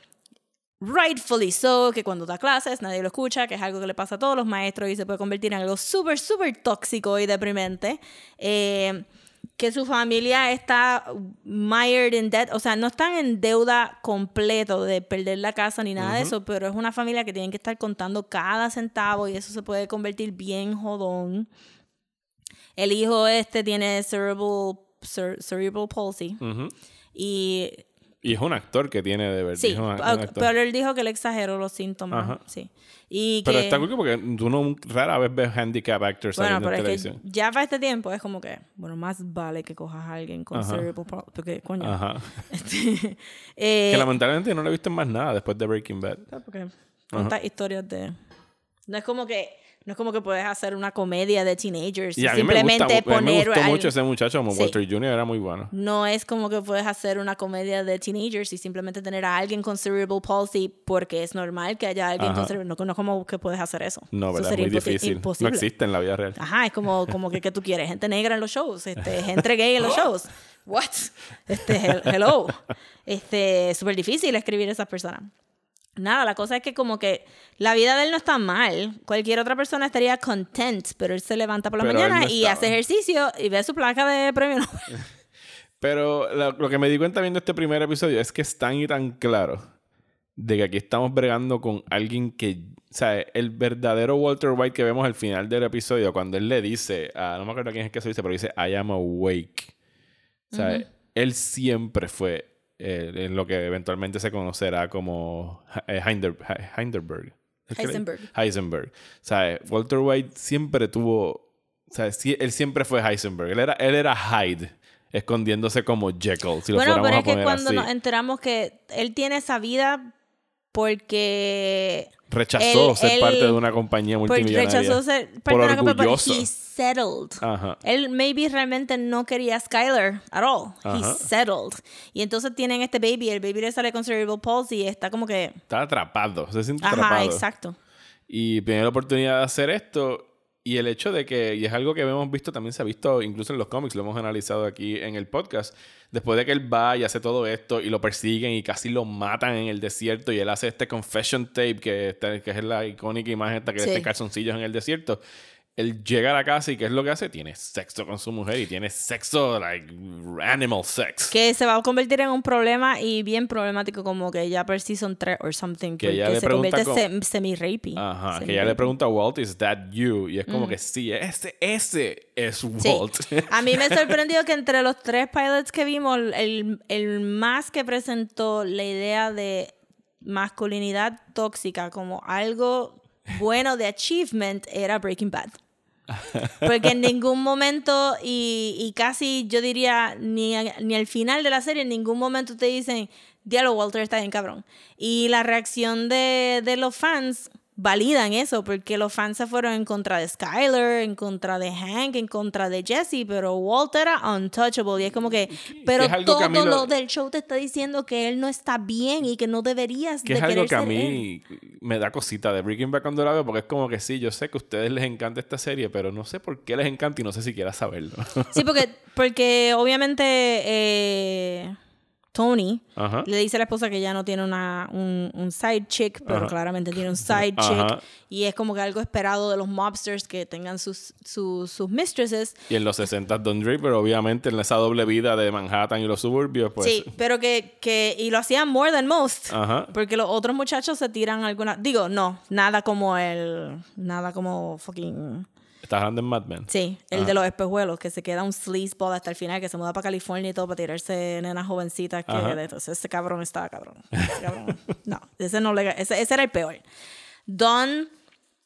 rightfully so, que cuando da clases nadie lo escucha, que es algo que le pasa a todos los maestros y se puede convertir en algo súper, súper tóxico y deprimente. Eh, que su familia está mired in debt, o sea, no están en deuda completo de perder la casa ni nada de eso, pero es una familia que tienen que estar contando cada centavo y eso se puede convertir bien jodón. El hijo este tiene cerebral, cere- cerebral palsy Ujú. y Y es un actor que tiene de verdad. Sí, pero él dijo que le exageró los síntomas. Ajá. Sí. Y Pero que, está cool porque tú no rara vez ves handicap actors bueno, pero en es que televisión. ya para este tiempo es como que, bueno, más vale que cojas a alguien con cerebral porque coño. Ajá. Este, eh, que lamentablemente no le en más nada después de Breaking Bad. porque cuántas historias de no es como que no es como que puedes hacer una comedia de teenagers y, Y a mí me, simplemente gusta, a mí me poner gustó al- mucho ese muchacho como Sí. Walter Jr. era muy bueno. no es como que puedes hacer una comedia de teenagers y simplemente tener a alguien con cerebral palsy porque es normal que haya alguien Ajá. con cerebral no, no como que puedes hacer eso. No, Eso ¿verdad? Es sería muy imposi- difícil. imposible. No existe en la vida real. Ajá, es como, como que, ¿qué tú quieres? Gente negra en los shows, este, gente gay en los shows. What? Este, hel- hello. Este, es súper difícil escribir esas personas. Nada, la cosa es que como que la vida de él no está mal. Cualquier otra persona estaría content, pero él se levanta por la Pero mañana no y hace ejercicio y ve su placa de premio Nobel. Pero lo, lo que me di cuenta viendo este primer episodio es que es tan y tan claro de que aquí estamos bregando con alguien que, o sea, el verdadero Walter White que vemos al final del episodio, cuando él le dice, a, no me acuerdo quién es que se dice, pero dice, I am awake. O sea, él siempre fue eh, en lo que eventualmente se conocerá como eh, Heinder- He- Heisenberg. ¿Es que le- Heisenberg. O sea, Walter White siempre tuvo. O sea, sí- él siempre fue Heisenberg. Él era, él era Hyde, escondiéndose como Jekyll, si lo Bueno, fuéramos pero a es que cuando así. nos enteramos que él tiene esa vida porque Rechazó Él- ser él- parte de una compañía multimillonaria. rechazó ser parte por de una compañía, pero he settled. Ajá. Él maybe realmente no quería a Skyler at all. Ajá. He settled. Y entonces tienen este baby, el baby le sale con cerebral palsy y está como que... Está atrapado, se siente Ajá, atrapado. exacto. Y tiene la oportunidad de hacer esto. Y el hecho de que, y es algo que hemos visto, también se ha visto incluso en los cómics, lo hemos analizado aquí en el podcast. Después de que él va y hace todo esto y lo persiguen y casi lo matan en el desierto y él hace este confession tape, que, está- que es la icónica imagen esta que Sí. está en calzoncillos en el desierto. Él llega a la casa y ¿qué es lo que hace? Tiene sexo con su mujer y tiene sexo, like, animal sex. Que se va a convertir en un problema y bien problemático como que ya per season 3 or something. Que ella le se convierte con- sem- semi-rapey. Ajá, que ella le pregunta a Walt, ¿is that you? Y es como que sí, ese, ese es Sí. Walt. A mí me sorprendió que entre los tres pilots que vimos, el, el más que presentó la idea de masculinidad tóxica como algo bueno de achievement era Breaking Bad. Porque en ningún momento, y, casi yo diría, ni, ni al final de la serie, en ningún momento te dicen, diálogo, Walter está bien cabrón. Y la reacción de, de los fans validan eso, porque los fans se fueron en contra de Skyler, en contra de Hank, en contra de Jesse, pero Walter era untouchable. Y es como que, pero que todo lo- lo del show te está diciendo que él no está bien y que no deberías Que de es algo que a él. mí me da cosita de Breaking Bad cuando la veo, porque es como que sí, yo sé que a ustedes les encanta esta serie, pero no sé por qué les encanta y no sé si quieras saberlo. Sí, porque, porque obviamente eh, Tony Ajá. le dice a la esposa que ya no tiene una, un, un side chick, pero Ajá. claramente tiene un side chick. Ajá. Y es como que algo esperado de los mobsters que tengan sus, sus, sus mistresses. Y en los 60 Don Draper, obviamente, en esa doble vida de Manhattan y los suburbios, pues. sí, pero que, que... Y lo hacían more than most. Ajá. Porque los otros muchachos se tiran alguna... Digo, no, nada como el... Nada como fucking... Estás hablando en Mad Men. Sí, el Ajá. de los espejuelos, que se queda un sleazeball hasta el final, que se muda para California y todo para tirarse nenas jovencitas. Que entonces ese cabrón estaba cabrón. Ese cabrón- No, ese no le, ese, ese era el peor. Don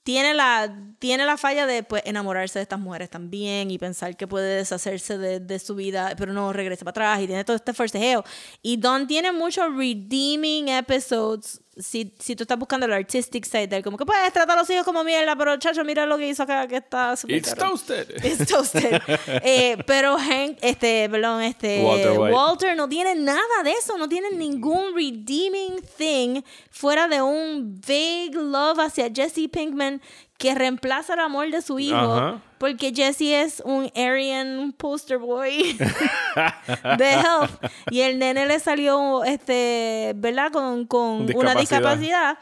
tiene la, tiene la falla de pues, enamorarse de estas mujeres también y pensar que puede deshacerse de, de su vida, pero no regresa para atrás y tiene todo este forcejeo. Y Don tiene muchos redeeming episodes. Si, si tú estás buscando el artistic side de él, como que puedes tratar a los hijos como mierda, pero chacho, mira lo que hizo acá, que está súper It's cabrón. toasted. It's toasted. Eh, pero Hank, este, perdón, este, Walter Walter, no tiene nada de eso, no tiene ningún redeeming thing fuera de un vague love hacia Jesse Pinkman que reemplaza el amor de su hijo. Ajá. Porque Jesse es un Aryan poster boy de health. Y el nene le salió, este, ¿verdad? Con, con una Discapacidad. discapacidad.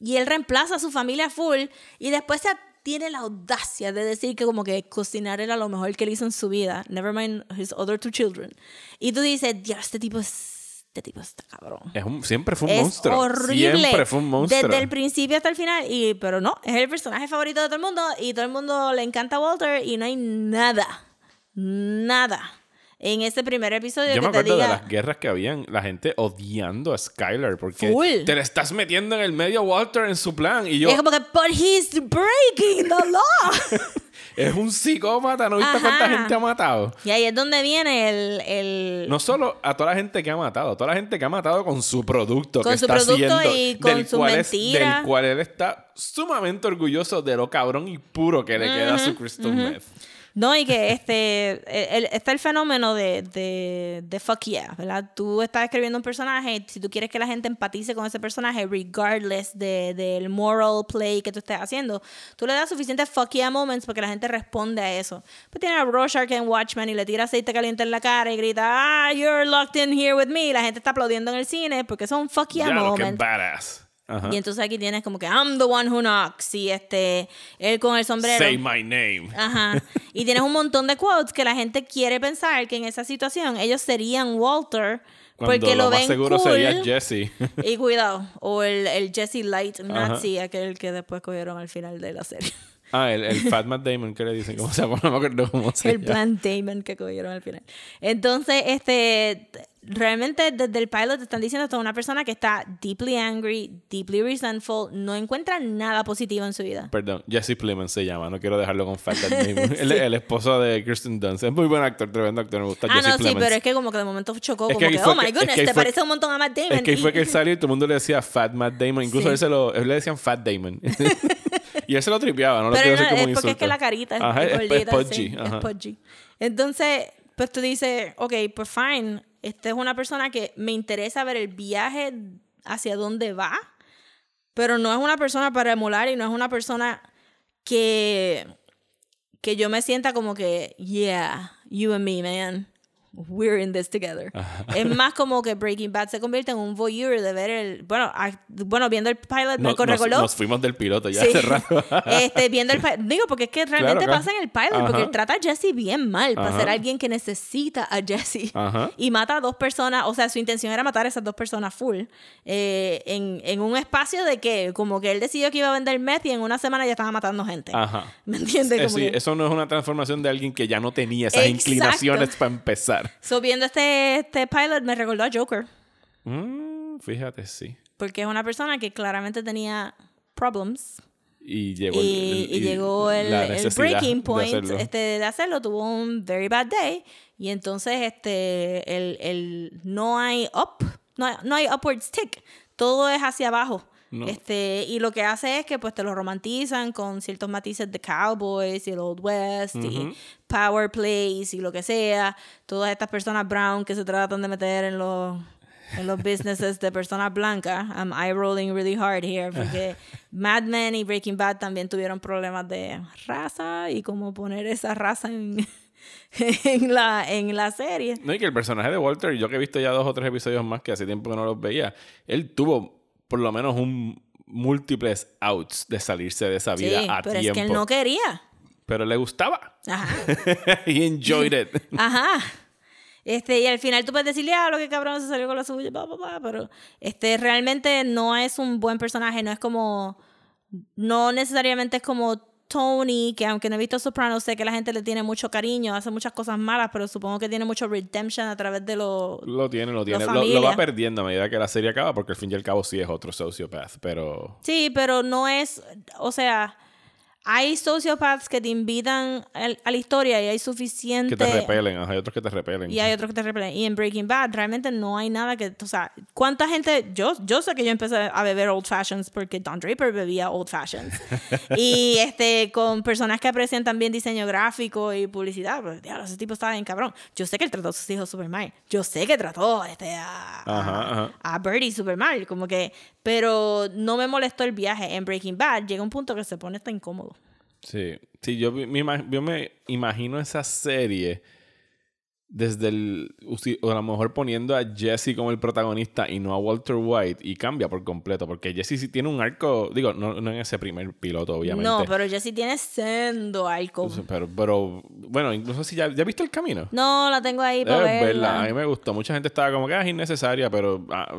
Y él reemplaza a su familia full. Y después se tiene la audacia de decir que como que cocinar era lo mejor que él hizo en su vida. Never mind his other two children. Y tú dices, Dios, este tipo es... Este tipo está cabrón. Es un- siempre fue un es monstruo. horrible. Siempre fue un monstruo. Desde el principio hasta el final. Y, pero no, es el personaje favorito de todo el mundo. Y todo el mundo le encanta a Walter. Y no hay nada. Nada. En ese primer episodio Yo me te acuerdo diga. de las guerras que habían, la gente odiando a Skylar porque Full. te le estás metiendo en el medio a Walter en su plan y yo, Es como que, but he's breaking the law. es un psicópata, ¿no viste cuánta gente ha matado? y ahí es donde viene el. el No solo a toda la gente que ha matado, a toda la gente que ha matado con su producto Con que su está producto haciendo, y con del sus cual es- mentiras. del cual él está sumamente orgulloso de lo cabrón y puro que le queda a su crystal meth. No, y que este el- está el fenómeno de, de, de fuck yeah, ¿verdad? Tú estás escribiendo un personaje, si tú quieres que la gente empatice con ese personaje, regardless de- del moral play que tú estés haciendo, tú le das suficientes fuck yeah moments para que la gente responde a eso. Pues tiene a Rorschach en Watchmen y le tira aceite caliente en la cara y grita, ah, you're locked in here with me. Y la gente está aplaudiendo en el cine porque son fuck yeah que moments. Ajá. Y entonces aquí tienes como que I'm the one who knocks y este, él con el sombrero. Say my name. Ajá. Y tienes un montón de quotes que la gente quiere pensar que en esa situación ellos serían Walter Cuando porque lo, lo, más ven seguro cool. sería Jesse. Y cuidado, o el, el Jesse Light Nazi, aquel que después cogieron al final de la serie. Ah, el, el Fat Matt Damon, ¿qué le dicen? ¿Cómo se llama? No me acuerdo cómo se el llama. plan Damon que cogieron al final. Entonces, este, realmente desde el pilot te están diciendo es una persona que está deeply angry, deeply resentful, no encuentra nada positivo en su vida. Perdón, Jesse Plemons se llama. No quiero dejarlo con Fat Damon. el, el esposo de Kirsten Dunst. Es muy buen actor, tremendo actor. Me gusta Ah, Jesse no, sí, Plemons. pero es que como que de momento chocó, Es que como que, fue oh que- my es goodness, que ahí te fue- parece un montón a Matt Damon. Es que ahí fue que él salió y todo el mundo le decía Fat Matt Damon. Incluso Sí. él, se lo, él le decían Fat Damon. y él se lo tripeaba, no lo quiero no, decir como es porque es que la carita es, Ajá, es es- es gordita, pudgy, sí, ajá. es. Entonces, pues tú dices, ok, pues fine, esta es una persona que me interesa ver el viaje hacia dónde va, pero no es una persona para emular y no es una persona que, que yo me sienta como que, yeah, you and me, man. We're in this together. Es más como que Breaking Bad se convierte en un voyeur de ver el. Bueno, a- bueno viendo el pilot me Nos, recordó. nos fuimos del piloto ya Sí. hace rato. este, viendo el Digo, porque es que realmente claro. pasa en el pilot, Ajá. porque él trata a Jesse bien mal para Ajá. ser alguien que necesita a Jesse. Ajá. Y mata a dos personas, o sea, su intención era matar a esas dos personas full. eh, en, en un espacio de que, como que él decidió que iba a vender meth y en una semana ya estaba matando gente. Ajá. ¿Me entiendes? Eh, Como sí, que- eso no es una transformación de alguien que ya no tenía esas Exacto. inclinaciones para empezar. So, viendo este, este pilot me recordó a Joker, Mm, fíjate, sí. porque es una persona que claramente tenía problems. Y llegó el, y, el- y llegó el, el breaking de point hacerlo. este, de hacerlo. Tuvo un very bad day. Y entonces este, el, el, no hay up, no hay, no hay upward stick. Todo es hacia abajo. No. Este, y lo que hace es que pues te lo romantizan con ciertos matices de Cowboys y el Old West y Power Plays y lo que sea. Todas estas personas brown que se tratan de meter en los en los businesses de personas blancas. I'm eye rolling really hard here porque Mad Men y Breaking Bad también tuvieron problemas de raza y cómo poner esa raza en, en, la, en la serie. No, y que el personaje de Walter, yo que he visto ya dos o tres episodios más que hace tiempo que no los veía, él tuvo por lo menos un múltiples outs de salirse de esa Sí, vida a pero es tiempo. que él no quería. Pero le gustaba. Ajá. He enjoyed it. Ajá. Este, y al final tú puedes decirle, ah, lo que cabrón se salió con la suya, bla, bla, bla", pero este, realmente no es un buen personaje, no es como, no necesariamente es como Tony, que aunque no he visto Sopranos, sé que la gente le tiene mucho cariño, hace muchas cosas malas, pero supongo que tiene mucho redemption a través de lo... Lo tiene, lo tiene. Lo, lo va perdiendo a medida que la serie acaba, porque al fin y al cabo sí es otro sociopath, pero... Sí, pero no es, o sea, hay sociopaths que te invitan al- a la historia y hay suficiente... Que te repelen, hay otros que te repelen. Y hay otros que te repelen. Y en Breaking Bad realmente no hay nada que, o sea, ¿cuánta gente? Yo, yo sé que yo empecé a beber Old Fashions porque Don Draper bebía Old Fashions. y este, con personas que aprecian también diseño gráfico y publicidad, pues, diablo, ese tipo estaba bien cabrón. Yo sé que él trató a sus hijos super mal. Yo sé que trató este, a, Ajá, ajá. a Birdie super mal, como que, pero no me molestó el viaje. En Breaking Bad llega un punto que se pone hasta incómodo. Sí, sí yo, me yo me imagino esa serie desde el, o a lo mejor poniendo a Jesse como el protagonista y no a Walter White y cambia por completo, porque Jesse sí tiene un arco, digo, no, no en ese primer piloto, obviamente. No, pero Jesse tiene sendo algo. Pero, pero, bueno, incluso si ya, ¿ya viste el camino. No, la tengo ahí para verla. verla. A mí me gustó. Mucha gente estaba como que ah, es innecesaria, pero ah,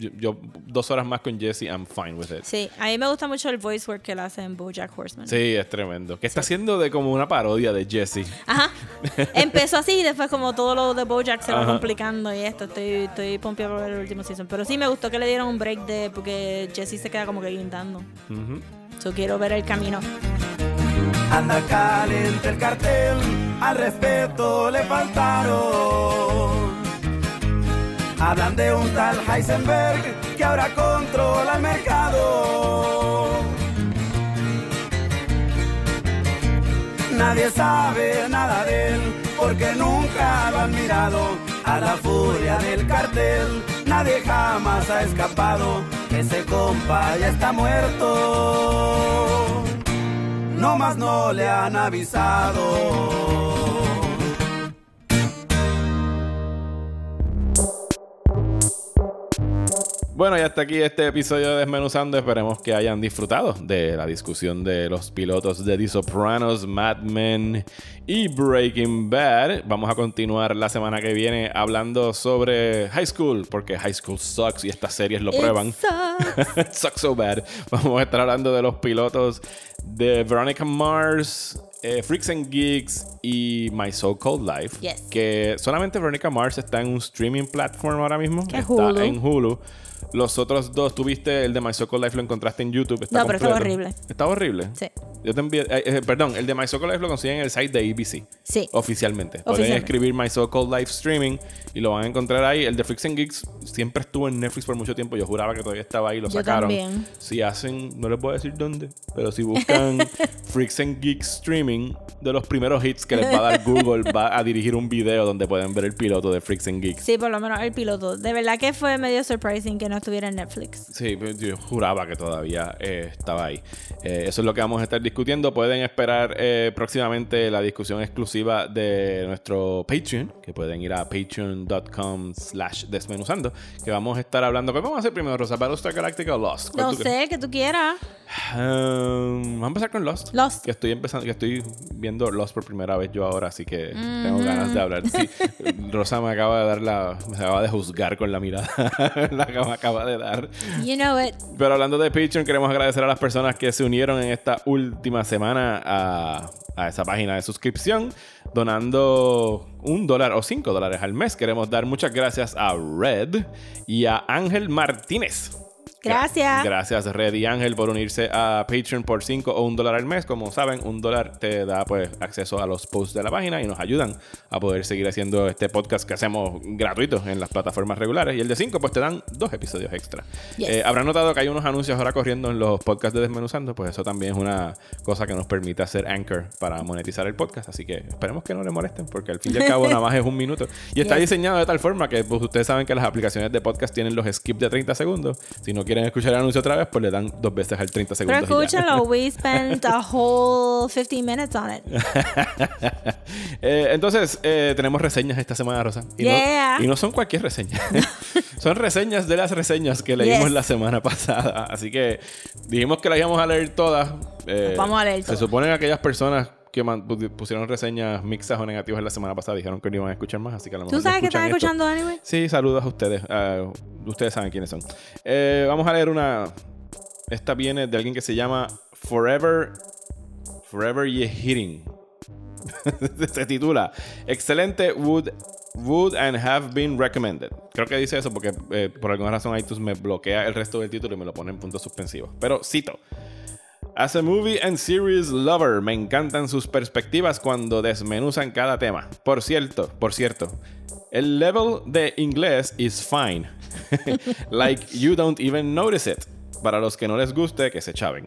yo, yo dos horas más con Jesse, I'm fine with it. Sí, a mí me gusta mucho el voice work que él hace en BoJack Horseman. Sí, es tremendo. Que está haciendo de como una parodia de Jesse. Ajá. Empezó así y después como todo lo de BoJack se va Ajá. complicando y esto. Estoy, estoy pompeado por ver el último season. Pero sí me gustó que le dieron un break de... Porque Jesse se queda como que guindando. So quiero ver el camino. Anda caliente el cartel, al respeto le faltaron. Hablan de un tal Heisenberg que ahora controla el mercado. Nadie sabe nada de él porque nunca lo han mirado. A la furia del cartel, nadie jamás ha escapado. Ese compa ya está muerto no más no le han avisado. Bueno, y hasta aquí este episodio de Desmenuzando. Esperemos que hayan disfrutado de la discusión de los pilotos de The Sopranos, Mad Men y Breaking Bad. Vamos a continuar la semana que viene hablando sobre High School, porque High School sucks y estas series lo prueban. It sucks. sucks so bad. Vamos a estar hablando de los pilotos de Veronica Mars. eh, Freaks and Geeks y My So Called Life. Yes. Que solamente Veronica Mars está en un streaming platform ahora mismo. Que está Hulu. en Hulu. Los otros dos, tuviste el de My So Called Life, lo encontraste en YouTube. Está No, pero estaba horrible. Estaba horrible. Sí. Yo te envié, eh, eh, perdón, el de My So Called Life lo consiguen en el site de ABC. Sí. Oficialmente. Pueden escribir My So Called Life Streaming y lo van a encontrar ahí. El de Freaks and Geeks siempre estuvo en Netflix por mucho tiempo. Yo juraba que todavía estaba ahí. Lo Yo sacaron. también. Si hacen, no les voy a decir dónde, pero si buscan Freaks and Geeks Streaming, de los primeros hits que les va a dar Google, va a dirigir un video donde pueden ver el piloto de Freaks and Geeks. Sí, por lo menos el piloto. De verdad que fue medio surprising que no estuviera en Netflix. Sí, pues, yo juraba que todavía eh, estaba ahí. Eh, eso es lo que vamos a estar discutiendo. Pueden esperar eh, próximamente la discusión exclusiva de nuestro Patreon, que pueden ir a patreon.com slash desmenuzando, que vamos a estar hablando. ¿Qué vamos a hacer primero, Rosa? ¿Battlestar Galactica o Lost? ¿Cuál No sé, que tú quieras. Um, vamos a empezar con Lost. Lost. Que estoy empezando, que estoy viendo Lost por primera vez yo ahora, así que tengo ganas de hablar. Sí, Rosa me acaba de dar la, me acaba de juzgar con la mirada la acaba de dar. You know it. Pero hablando de Patreon, queremos agradecer a las personas que se unieron en esta última semana a, a esa página de suscripción, donando un dólar o cinco dólares al mes. Queremos dar muchas gracias a Red y a Ángel Martínez. Gracias. Gracias Red y Ángel por unirse a Patreon por 5 o un dólar al mes. Como saben, un dólar te da pues acceso a los posts de la página y nos ayudan a poder seguir haciendo este podcast que hacemos gratuito en las plataformas regulares. Y el de 5 pues te dan dos episodios extra. Yes. Eh, Habrán notado que hay unos anuncios ahora corriendo en los podcasts de Desmenuzando. Pues eso también es una cosa que nos permite hacer Anchor para monetizar el podcast. Así que esperemos que no le molesten porque al fin y al cabo nada más es un minuto. Y está Yes. diseñado de tal forma que pues, ustedes saben que las aplicaciones de podcast tienen los skips de 30 segundos. Si no quieren escuchar el anuncio otra vez, pues le dan dos veces al 30 Pero segundos. y ya. escúchalo, we spent a whole 15 minutes on it. Eh, entonces, eh, tenemos reseñas esta semana, Rosa. Y, Yeah. no, y no son cualquier reseña. son reseñas de las reseñas que leímos Yes. la semana pasada. Así que dijimos que las íbamos a leer todas. Eh, vamos a leer Se todas. suponen aquellas personas que pusieron reseñas mixtas o negativas la semana pasada dijeron que no iban a escuchar más. Así que a lo mejor ¿Tú sabes no que están esto. escuchando anyway? Sí, saludos a ustedes. Ustedes saben quiénes son. Eh, vamos a leer una. Esta viene de alguien que se llama Forever. Forever Ye Hitting. se titula Excelente would, would and have been recommended. Creo que dice eso porque eh, por alguna razón iTunes me bloquea el resto del título y me lo pone en puntos suspensivos. Pero cito. As a movie and series lover, me encantan sus perspectivas cuando desmenuzan cada tema. Por cierto, por cierto, el level de inglés is fine. like you don't even notice it. Para los que no les guste, que se chaven.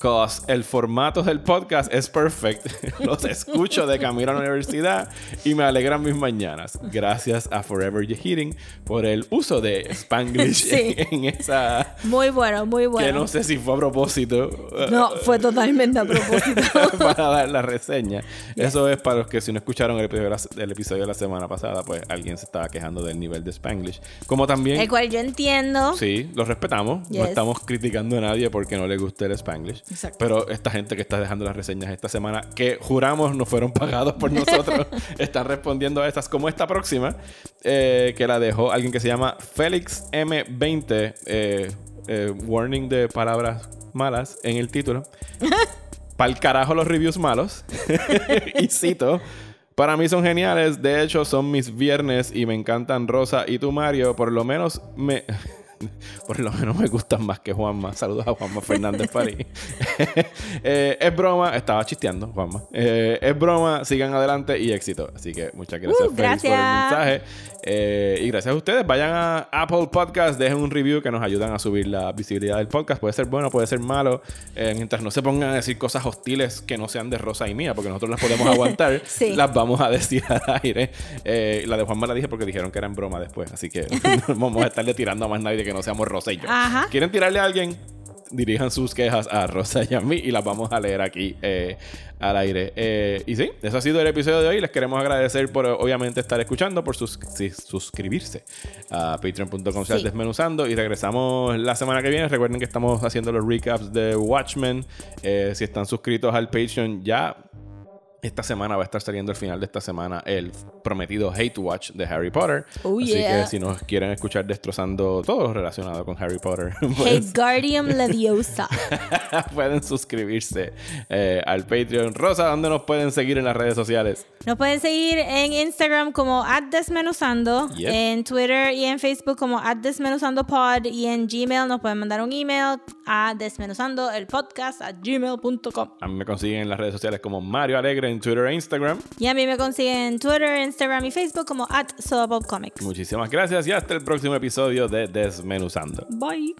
Cause el formato del podcast es perfect. Los escucho de camino a la universidad y me alegran mis mañanas. Gracias a Forever You Hearing por el uso de Spanglish Sí. en esa Muy bueno, muy bueno. que no sé si fue a propósito. No, fue totalmente a propósito. para dar la reseña. Eso es para los que si no escucharon el episodio, de la, el episodio de la semana pasada, pues alguien se estaba quejando del nivel de Spanglish. Como también... El cual yo entiendo. Sí, lo respetamos. No Yes. estamos criticando a nadie porque no le guste el Spanglish. Exacto. Pero esta gente que está dejando las reseñas esta semana, que juramos no fueron pagados por nosotros, están respondiendo a estas, como esta próxima, eh, que la dejó alguien que se llama Félix M20, eh, eh, warning de palabras malas en el título. Pa'l carajo los reviews malos. y cito. Para mí son geniales, de hecho son mis viernes y me encantan Rosa y tú Mario, por lo menos me... Por lo menos me gustan más que Juanma. Saludos a Juanma Fernández París. Eh, es broma, estaba chisteando, Juanma. Eh, es broma, sigan adelante y éxito. Así que muchas gracias, Uh, Félix, por el gracias. mensaje. Eh, y gracias a ustedes. Vayan a Apple Podcast, dejen un review que nos ayudan a subir la visibilidad del podcast. Puede ser bueno, puede ser malo. Eh, mientras no se pongan a decir cosas hostiles que no sean de Rosa y mía, porque nosotros las podemos aguantar, Sí. las vamos a decir al aire. Eh, la de Juanma la dije porque dijeron que era en broma después. Así que no vamos a estarle tirando a más nadie que no seamos Rosa y yo. Ajá. ¿Quieren tirarle a alguien? Dirijan sus quejas a Rosa y a mí y las vamos a leer aquí eh, al aire. Eh, y sí, eso ha sido el episodio de hoy. Les queremos agradecer por obviamente estar escuchando, por sus- suscribirse a patreon.com Sí. desmenuzando y regresamos la semana que viene. Recuerden que estamos haciendo los recaps de Watchmen. Eh, si están suscritos al Patreon ya esta semana va a estar saliendo el final de esta semana el prometido Hate Watch de Harry Potter. Oh, Así yeah. que si nos quieren escuchar destrozando todo relacionado con Harry Potter, Hey, pues, Guardian Leviosa. pueden suscribirse eh, al Patreon. Rosa, ¿dónde nos pueden seguir en las redes sociales? Nos pueden seguir en Instagram como desmenuzando, Yep. en Twitter y en Facebook como desmenuzandopod y en Gmail nos pueden mandar un email a desmenuzando el podcast a gmail.com. A mí me consiguen en las redes sociales como Mario Alegre en Twitter e Instagram. Y a mí me consiguen en Twitter, Instagram y Facebook como at. Muchísimas gracias y hasta el próximo episodio de Desmenuzando. Bye.